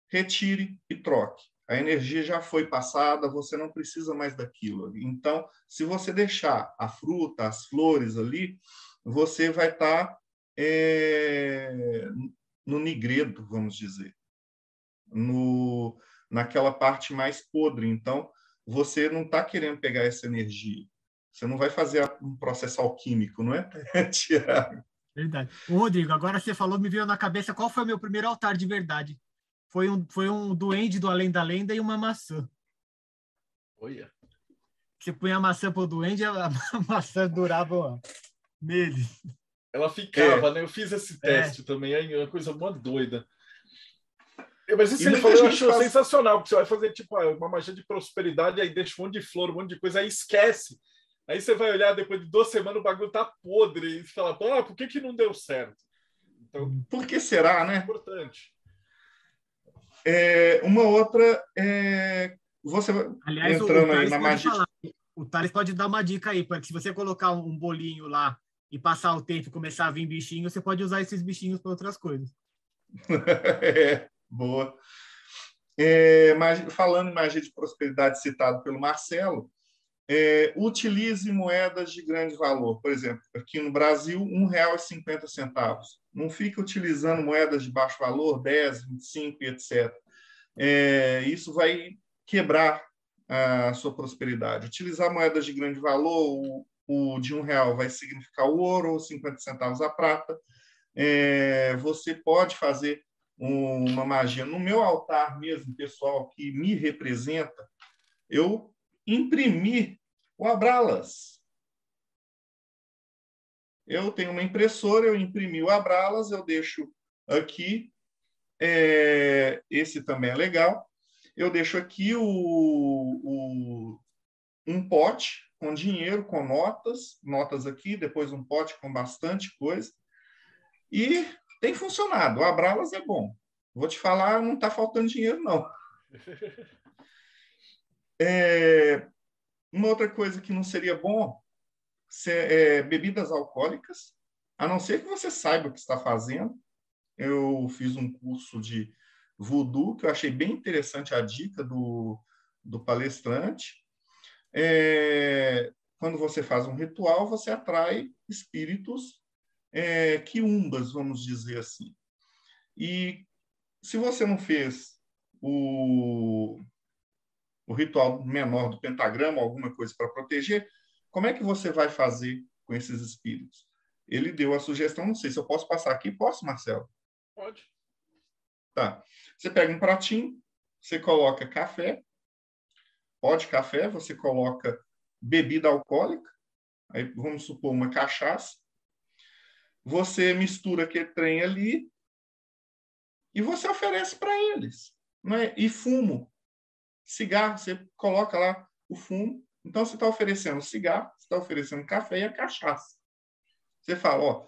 C: retire e troque. A energia já foi passada, você não precisa mais daquilo. Então, se você deixar a fruta, as flores ali, você vai estar tá, é, no nigredo, vamos dizer, no, naquela parte mais podre. Então, você não está querendo pegar essa energia. Você não vai fazer um processo alquímico, não é, <laughs> Tiago?
E: Verdade. Rodrigo, agora você falou, me veio na cabeça qual foi o meu primeiro altar de verdade. Foi um, foi um duende do Além da Lenda e uma maçã.
B: Olha.
E: Você põe a maçã pro duende, a, <laughs> a maçã durava meses.
B: Ela ficava, é. né? Eu fiz esse é. teste é. também, é uma coisa muito doida. Mas isso e ele falou, eu acho faz... sensacional, porque você vai fazer tipo ah, uma magia de prosperidade, aí deixa um monte de flor, um monte de coisa, aí esquece. Aí você vai olhar depois de duas semanas, o bagulho tá podre, e você fala, ah, por que, que não deu certo?
C: Então, por que será, né?
B: É importante.
C: É, uma outra é, você
E: Aliás, entrando aí na magia. Falar, o Thales pode dar uma dica aí, porque se você colocar um bolinho lá e passar o tempo e começar a vir bichinho, você pode usar esses bichinhos para outras coisas. <laughs>
C: é, boa. É, mas, falando em magia de prosperidade citado pelo Marcelo, é, utilize moedas de grande valor. Por exemplo, aqui no Brasil, R$ 1,50. Não fique utilizando moedas de baixo valor, 10, 25 e etc. É, isso vai quebrar a sua prosperidade. Utilizar moedas de grande valor, o, o de um real vai significar o ouro, ou 50 centavos a prata. É, você pode fazer uma magia. No meu altar mesmo, pessoal, que me representa, eu imprimi o Abralas. Eu tenho uma impressora, eu imprimi o Abralas, eu deixo aqui. É, esse também é legal. Eu deixo aqui o, o, um pote com dinheiro, com notas, notas aqui, depois um pote com bastante coisa. E tem funcionado. O Abralas é bom. Vou te falar, não está faltando dinheiro, não. <laughs> É, uma outra coisa que não seria bom é bebidas alcoólicas, a não ser que você saiba o que está fazendo. Eu fiz um curso de voodoo, que eu achei bem interessante a dica do, do palestrante. É, quando você faz um ritual, você atrai espíritos é, quiumbas, vamos dizer assim. E se você não fez o, o ritual menor do pentagrama, alguma coisa para proteger, como é que você vai fazer com esses espíritos? Ele deu a sugestão, não sei se eu posso passar aqui. Posso, Marcelo?
B: Pode.
C: Tá. Você pega um pratinho, você coloca café, pode café, você coloca bebida alcoólica, aí vamos supor uma cachaça, você mistura aquele trem ali e você oferece para eles. Né? E fumo cigarro, você coloca lá o fumo. Então, você está oferecendo cigarro, você está oferecendo café e a cachaça. Você fala, ó,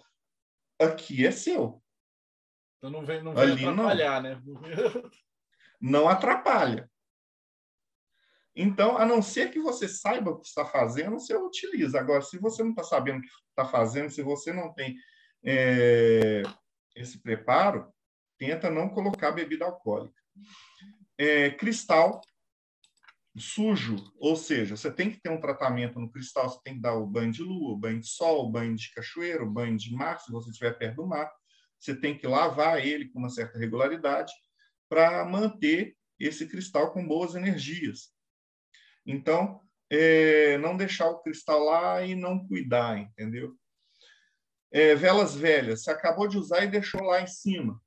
C: aqui é seu.
B: Então não vem, não vem Ali atrapalhar, não. né?
C: não atrapalha. Então, a não ser que você saiba o que está fazendo, você utiliza. Agora, se você não está sabendo o que está fazendo, se você não tem é, esse preparo, tenta não colocar bebida alcoólica. É, cristal sujo, ou seja, você tem que ter um tratamento no cristal, você tem que dar o banho de lua, o banho de sol, o banho de cachoeiro, o banho de mar, se você estiver perto do mar, você tem que lavar ele com uma certa regularidade para manter esse cristal com boas energias. Então, é, não deixar o cristal lá e não cuidar, entendeu? É, velas velhas, você acabou de usar e deixou lá em cima.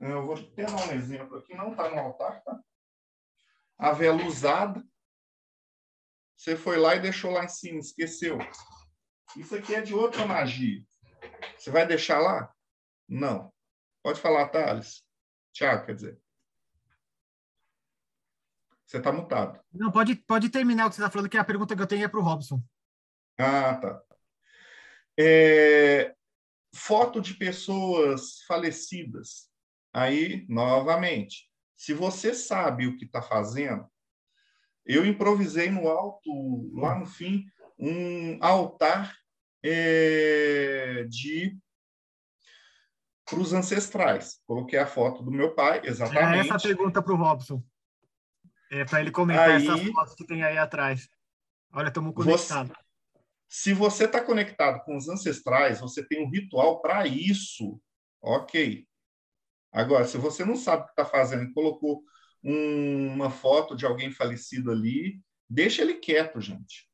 C: Eu vou até dar um exemplo aqui, não está no altar, tá? A vela usada, você foi lá e deixou lá em cima, esqueceu. Isso aqui é de outra magia. Você vai deixar lá? Não. Pode falar, Thales. Tiago, quer dizer. Você está mutado.
E: Não, pode, pode terminar o que você está falando, que a pergunta que eu tenho é para o Robson.
C: Ah, tá. É... foto de pessoas falecidas. Aí, novamente, se você sabe o que está fazendo, eu improvisei no alto, lá no fim, um altar é, de para os ancestrais. Coloquei a foto do meu pai, exatamente.
E: É essa a pergunta para o Robson. É para ele comentar
C: Aí-
E: essas fotos que tem aí atrás. Olha, estamos conectados.
C: Se você está conectado com os ancestrais, você tem um ritual para isso. Ok. Agora, se você não sabe o que está fazendo colocou um- uma foto de alguém falecido ali, deixa ele quieto, gente.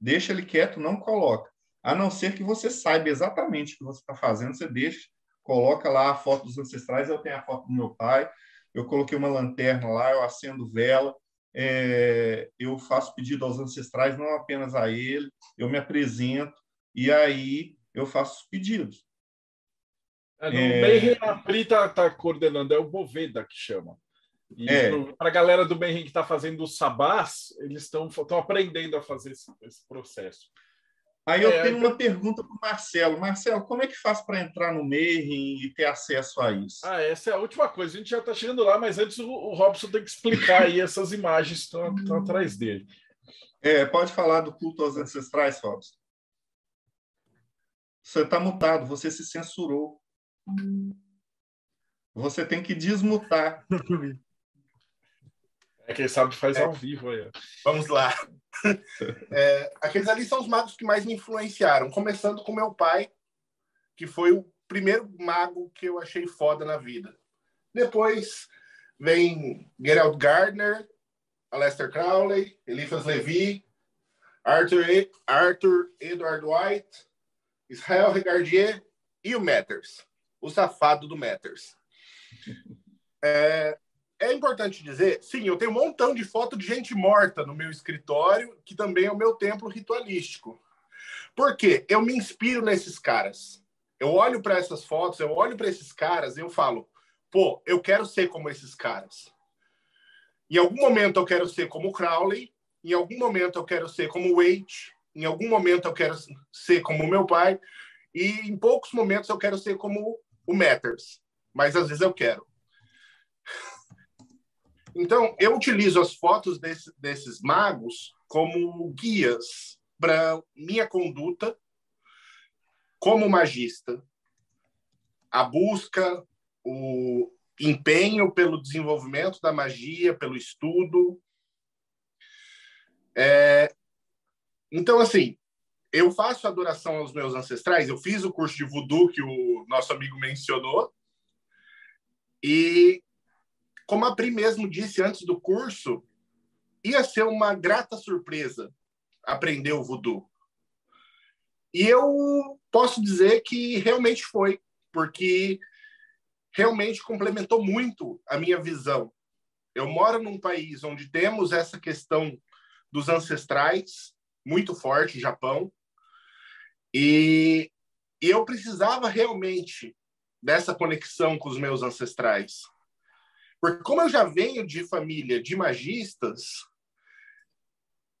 C: Deixa ele quieto, não coloca. A não ser que você saiba exatamente o que você está fazendo, você deixa, coloca lá a foto dos ancestrais. Eu tenho a foto do meu pai, eu coloquei uma lanterna lá, eu acendo vela, é, eu faço pedido aos ancestrais, não apenas a ele, eu me apresento e aí eu faço os pedidos.
B: É, no
C: É.
B: Mayhem, a Pri tá, tá coordenando, é o Boveda que chama. E
C: É.
B: para a galera do Mayhem que está fazendo o Sabás, eles estão aprendendo a fazer esse, esse processo.
C: Aí eu
B: É,
C: tenho uma pergunta para o Marcelo. Marcelo, como é que faz para entrar no Mayhem e ter acesso a isso?
B: Ah, essa é a última coisa. A gente já está chegando lá, mas antes o, o Robson tem que explicar aí essas imagens que estão, estão atrás dele.
C: É, pode falar do culto aos ancestrais, Robson. Você está mutado, você se censurou. Você tem que desmutar. <laughs>
B: É quem sabe faz ao vivo aí.
G: Vamos lá. <laughs> É, aqueles ali são os magos que mais me influenciaram, começando com meu pai, que foi o primeiro mago que eu achei foda na vida. Depois vem Gerald Gardner, Aleister Crowley, Eliphas Levi, Arthur, E- Arthur Edward White, Israel Regardier e o Matters, o safado do Matters. É, é importante dizer, sim, eu tenho um montão de foto de gente morta no meu escritório, que também é o meu templo ritualístico. Por quê? Eu me inspiro nesses caras. Eu olho para essas fotos, eu olho para esses caras e eu falo, pô, eu quero ser como esses caras. Em algum momento eu quero ser como Crowley, em algum momento eu quero ser como o Waite, em algum momento eu quero ser como meu pai, e em poucos momentos eu quero ser como o Matters. Mas às vezes eu quero. Então, eu utilizo as fotos desse- desses magos como guias para minha conduta como magista. A busca, o empenho pelo desenvolvimento da magia, pelo estudo. É, Então, assim, eu faço adoração aos meus ancestrais. Eu fiz o curso de voodoo que o nosso amigo mencionou. E como a Pri mesmo disse antes do curso, ia ser uma grata surpresa aprender o voodoo. E eu posso dizer que realmente foi, porque realmente complementou muito a minha visão. Eu moro num país onde temos essa questão dos ancestrais muito forte, Japão, e eu precisava realmente dessa conexão com os meus ancestrais. Porque como eu já venho de família de magistas,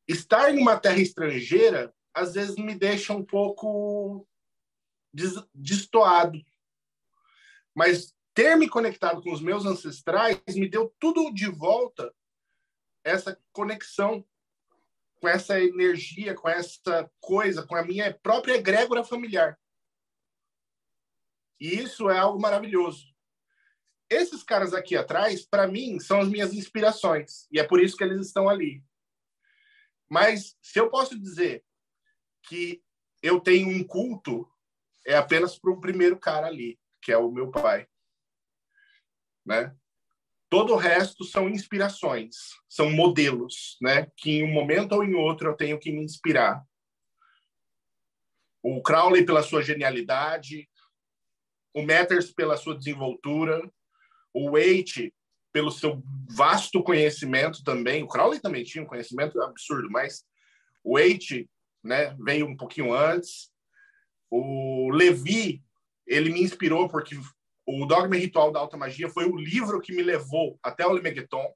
G: estar em uma terra estrangeira às vezes me deixa um pouco des- destoado. Mas ter me conectado com os meus ancestrais me deu tudo de volta essa conexão com essa energia, com essa coisa, com a minha própria egrégora familiar. E isso é algo maravilhoso esses caras aqui atrás, para mim, são as minhas inspirações. E é por isso que eles estão ali. Mas se eu posso dizer que eu tenho um culto, é apenas para o primeiro cara ali, que é o meu pai. Né? Todo o resto são inspirações, são modelos, né? Que em um momento ou em outro eu tenho que me inspirar. O Crowley pela sua genialidade, o Matters pela sua desenvoltura, o Waite pelo seu vasto conhecimento também. O Crowley também tinha um conhecimento absurdo, mas o Waite, né, veio um pouquinho antes. O Levi, ele me inspirou porque o Dogma e Ritual da Alta Magia foi o livro que me levou até o Lemegeton.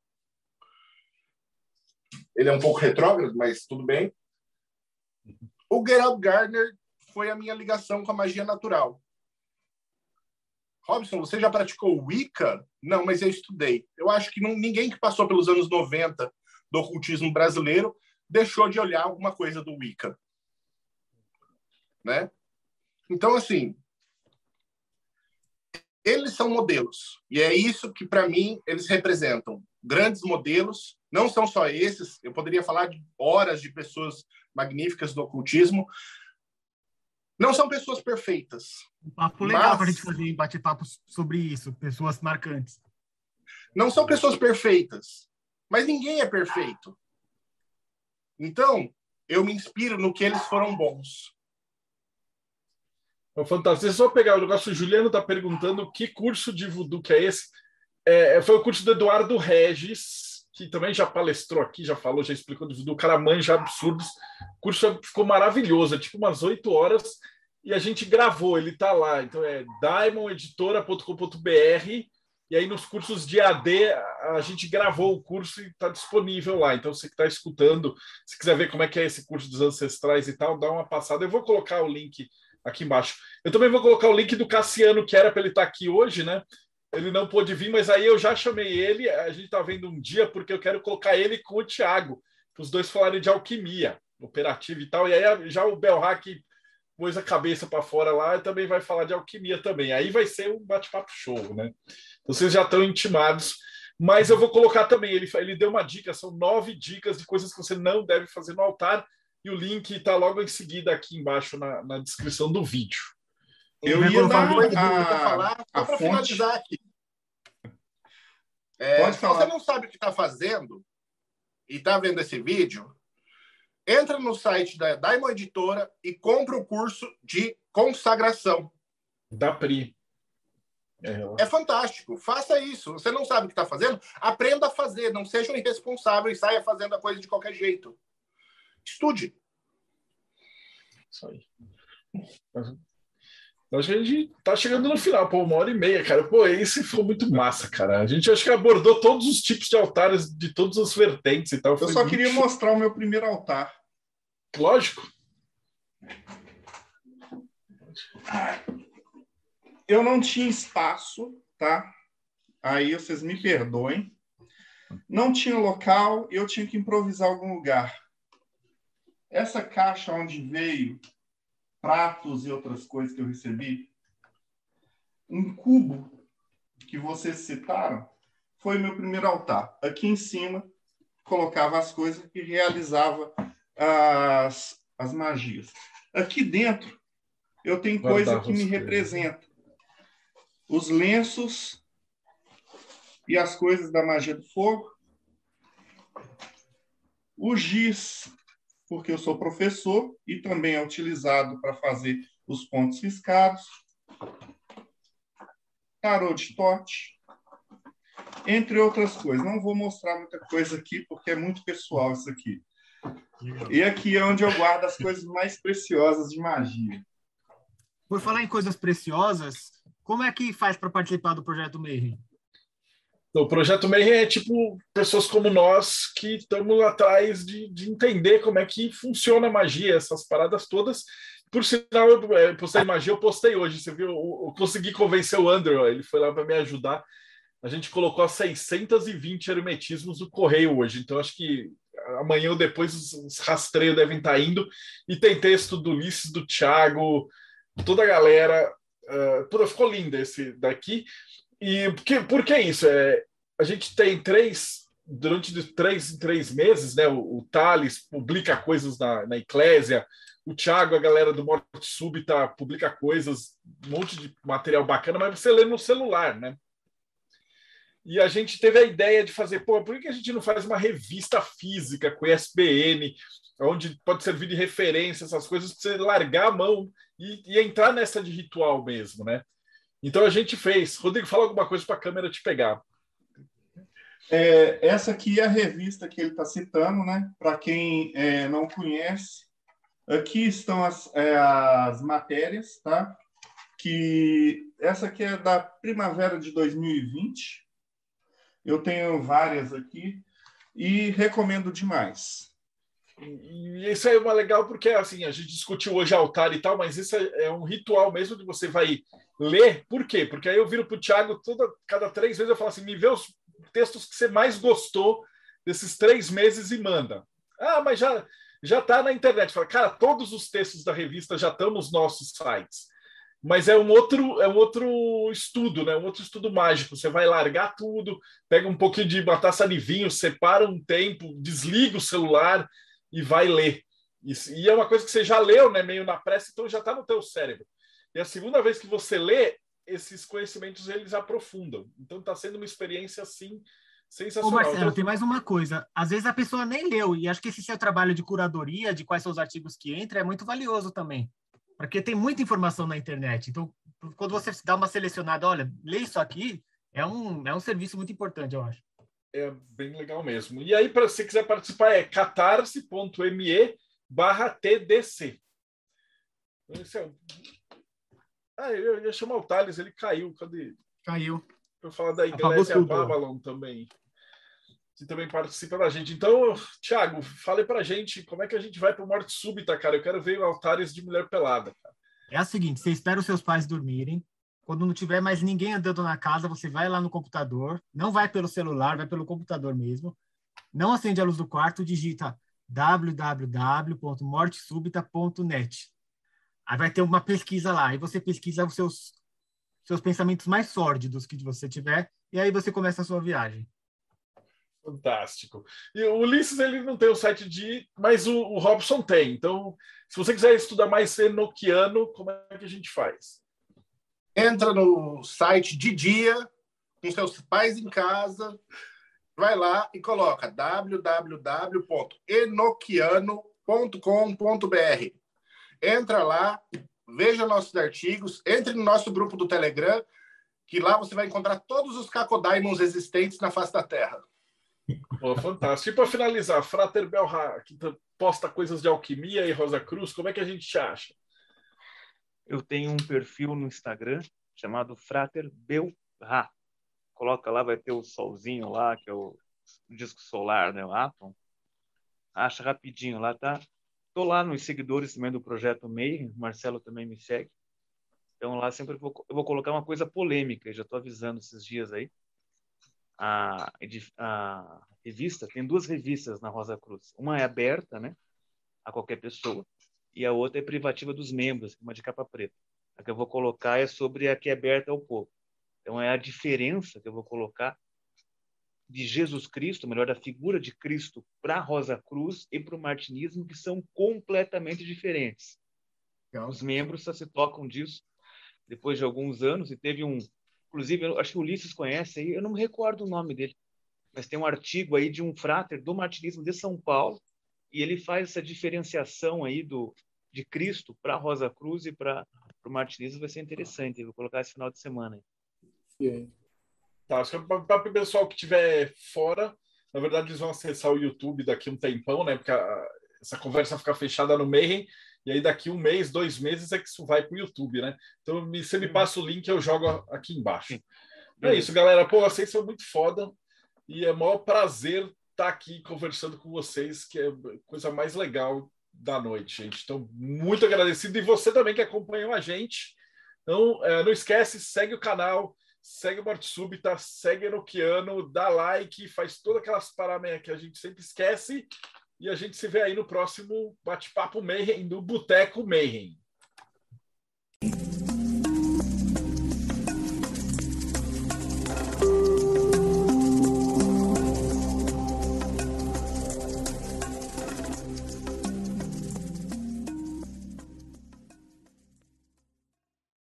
G: Ele é um pouco retrógrado, mas tudo bem. O Gerald Gardner foi a minha ligação com a magia natural. Robson, você já praticou Wicca? Não, mas eu estudei. Eu acho que não, ninguém que passou pelos anos 90 do ocultismo brasileiro deixou de olhar alguma coisa do Wicca. Né? Então, assim, eles são modelos. E é isso que, para mim, eles representam. Grandes modelos. Não são só esses. Eu poderia falar de horas de pessoas magníficas do ocultismo. Não são pessoas perfeitas.
E: Um papo legal para a gente fazer bate-papo sobre isso. Pessoas marcantes.
G: Não são pessoas perfeitas. Mas ninguém é perfeito. Então, eu me inspiro no que eles foram bons.
B: É fantástico. Deixa eu só pegar o negócio. O Juliano está perguntando que curso de voodoo que é esse. É, foi o curso do Eduardo Regis, que também já palestrou aqui, já falou, já explicou do voodoo. O cara manja absurdos. O curso ficou maravilhoso, é tipo umas oito horas. E a gente gravou, ele está lá. Então é diamondeditora.com.br. E aí nos cursos de AD, a gente gravou o curso e está disponível lá. Então você que está escutando, se quiser ver como é que é esse curso dos ancestrais e tal, dá uma passada. Eu vou colocar o link aqui embaixo. Eu também vou colocar o link do Cassiano, que era para ele estar tá aqui hoje, né? Ele não pôde vir, mas aí eu já chamei ele. A gente está vendo um dia, porque eu quero colocar ele com o Thiago, os dois falarem de alquimia operativa e tal. E aí já o Belhack pôs a cabeça para fora lá e também vai falar de alquimia também. Aí vai ser um bate-papo show, né? Então, vocês já estão intimados. Mas eu vou colocar também, ele, ele deu uma dica, são nove dicas de coisas que você não deve fazer no altar e o link está logo em seguida aqui embaixo na, na descrição do vídeo.
G: Eu ia dar uma falar só para finalizar aqui. É, se falar. você não sabe o que está fazendo e está vendo esse vídeo, entra no site da Daimon Editora e compra o curso de consagração.
B: Da Pri.
G: É, é fantástico. Faça isso. Você não sabe o que está fazendo? Aprenda a fazer. Não seja um irresponsável e saia fazendo a coisa de qualquer jeito. Estude.
B: Isso aí. Acho que a gente tá chegando no final, pô, uma hora e meia, cara. Pô, esse foi muito massa, cara. A gente acho que abordou todos os tipos de altares de todas as vertentes e tal.
C: Eu só queria mostrar o meu primeiro altar.
B: Lógico.
C: Eu não tinha espaço, tá? Aí vocês me perdoem. Não tinha local, eu tinha que improvisar algum lugar. Essa caixa onde veio pratos e outras coisas que eu recebi, um cubo que vocês citaram, foi meu primeiro altar. Aqui em cima, colocava as coisas e realizava as, as magias. Aqui dentro, eu tenho coisa que me representa. Os lenços e as coisas da magia do fogo. O giz porque eu sou professor e também é utilizado para fazer os pontos riscados. Tarot de Tote, entre outras coisas. Não vou mostrar muita coisa aqui, porque é muito pessoal isso aqui. E aqui é onde eu guardo as coisas mais preciosas de magia.
E: Por falar em coisas preciosas, como é que faz para participar do projeto Mayhem?
B: O projeto Mayhem é tipo pessoas como nós que estamos atrás de, de entender como é que funciona a magia, essas paradas todas. Por sinal, eu é, postei magia, eu postei hoje. Você viu? Eu, eu consegui convencer o Andrew, ele foi lá para me ajudar. A gente colocou 620 hermetismos no correio hoje, então acho que amanhã ou depois os, os rastreios devem estar tá indo. E tem texto do Ulisses, do Thiago, toda a galera. Uh, ficou lindo esse daqui. E por que, por que isso? É, a gente tem três, durante três em três meses, né? O, o Thales publica coisas na, na Eclésia, o Thiago, a galera do Morte Súbita, publica coisas, um monte de material bacana, mas você lê no celular, né? E a gente teve a ideia de fazer, pô, por que a gente não faz uma revista física com ISBN, onde pode servir de referência, essas coisas, para você largar a mão e, e entrar nessa de ritual mesmo, né? Então a gente fez. Rodrigo, fala alguma coisa para a câmera te pegar.
C: É, essa aqui é a revista que ele está citando, né? Para quem é, não conhece, aqui estão as, é, as matérias, tá? Que essa aqui é da primavera de 2020. Eu tenho várias aqui e recomendo demais.
B: E isso é uma legal porque assim a gente discutiu hoje altar e tal, mas isso é, é um ritual mesmo que você vai ler. Por quê? Porque aí eu viro para o Thiago toda cada três vezes eu falo assim, me vê os textos que você mais gostou desses três meses e manda. Ah, mas já já está na internet. Fala, cara, todos os textos da revista já estão nos nossos sites. Mas é um outro é um outro estudo, né? Um outro estudo mágico. Você vai largar tudo, pega um pouquinho de uma taça de vinho, separa um tempo, desliga o celular e vai ler. E, e é uma coisa que você já leu, né? Meio na pressa, então já está no teu cérebro. E a segunda vez que você lê, esses conhecimentos eles aprofundam. Então está sendo uma experiência assim sensacional.
E: Ô Marcelo,
B: então,
E: tem mais uma coisa. Às vezes a pessoa nem leu e acho que esse seu trabalho de curadoria, de quais são os artigos que entram, é muito valioso também. Porque tem muita informação na internet. Então, quando você dá uma selecionada, olha, lê isso aqui, é um, é um serviço muito importante, eu acho.
B: É bem legal mesmo. E aí, para você quiser participar, é catarse.me barra TDC. Esse é... Ah, eu ia chamar o Thales, ele caiu. Cadê?
E: Caiu.
B: Para falar da Igreja Babylon também. Que também participa da gente. Então, Thiago, fale para a gente como é que a gente vai para Morte Súbita, cara. Eu quero ver altares de mulher pelada. Cara.
E: É a seguinte: você espera os seus pais dormirem. Quando não tiver mais ninguém andando na casa, você vai lá no computador, não vai pelo celular, vai pelo computador mesmo. Não acende a luz do quarto, digita www.mortesúbita.net. Aí vai ter uma pesquisa lá, aí você pesquisa os seus seus pensamentos mais sórdidos que você tiver, e aí você começa a sua viagem.
B: Fantástico. E o Ulisses ele não tem o site de, mas o, o Robson tem. Então, se você quiser estudar mais enoquiano, como é que a gente faz?
G: Entra no site de dia, com seus pais em casa, vai lá e coloca www.enoquiano.com.br. Entra lá, veja nossos artigos, entre no nosso grupo do Telegram, que lá você vai encontrar todos os cacodaimons existentes na face da Terra.
B: Oh, fantástico. E para finalizar, Frater Belha, que posta coisas de alquimia e Rosa Cruz, como é que a gente te acha?
H: Eu tenho um perfil no Instagram chamado Frater Belra. Coloca lá, vai ter o solzinho lá, que é o disco solar, né, o Atom. Acha rapidinho lá, tá? Tô lá nos seguidores também do Projeto MEI, Marcelo também me segue. Então lá sempre vou, eu vou colocar uma coisa polêmica, já estou avisando esses dias aí. A, a revista, tem duas revistas na Rosa Cruz. Uma é aberta, né, a qualquer pessoa e a outra é privativa dos membros, uma de capa preta. A que eu vou colocar é sobre a que é aberta ao povo. Então, é a diferença que eu vou colocar de Jesus Cristo, melhor, da figura de Cristo para a Rosa Cruz e para o martinismo, que são completamente diferentes. Então, os membros só se tocam disso depois de alguns anos, e teve um. Inclusive, eu acho que o Ulisses conhece aí, eu não me recordo o nome dele, mas tem um artigo aí de um fráter do martinismo de São Paulo, e ele faz essa diferenciação aí do de Cristo para Rosa Cruz e para o martinismo vai ser interessante. vou colocar esse final de semana.
B: Aí. Tá, acho que para o pessoal que estiver fora, na verdade eles vão acessar o YouTube daqui um tempão, né? Porque a, essa conversa fica fechada no Mayhem, e aí daqui um mês, dois meses é que isso vai para o YouTube, né? Então você me passa o link, eu jogo aqui embaixo. É isso, galera. Pô, vocês são muito foda e é maior prazer estar tá aqui conversando com vocês, que é a coisa mais legal da noite, gente. Então, muito agradecido. E você também que acompanhou a gente. Então, é, não esquece, segue o canal, segue o Morte Súbita, segue Enoquiano, dá like, faz todas aquelas paradas que a gente sempre esquece. E a gente se vê aí no próximo bate-papo Mayhem do Boteco Mayhem.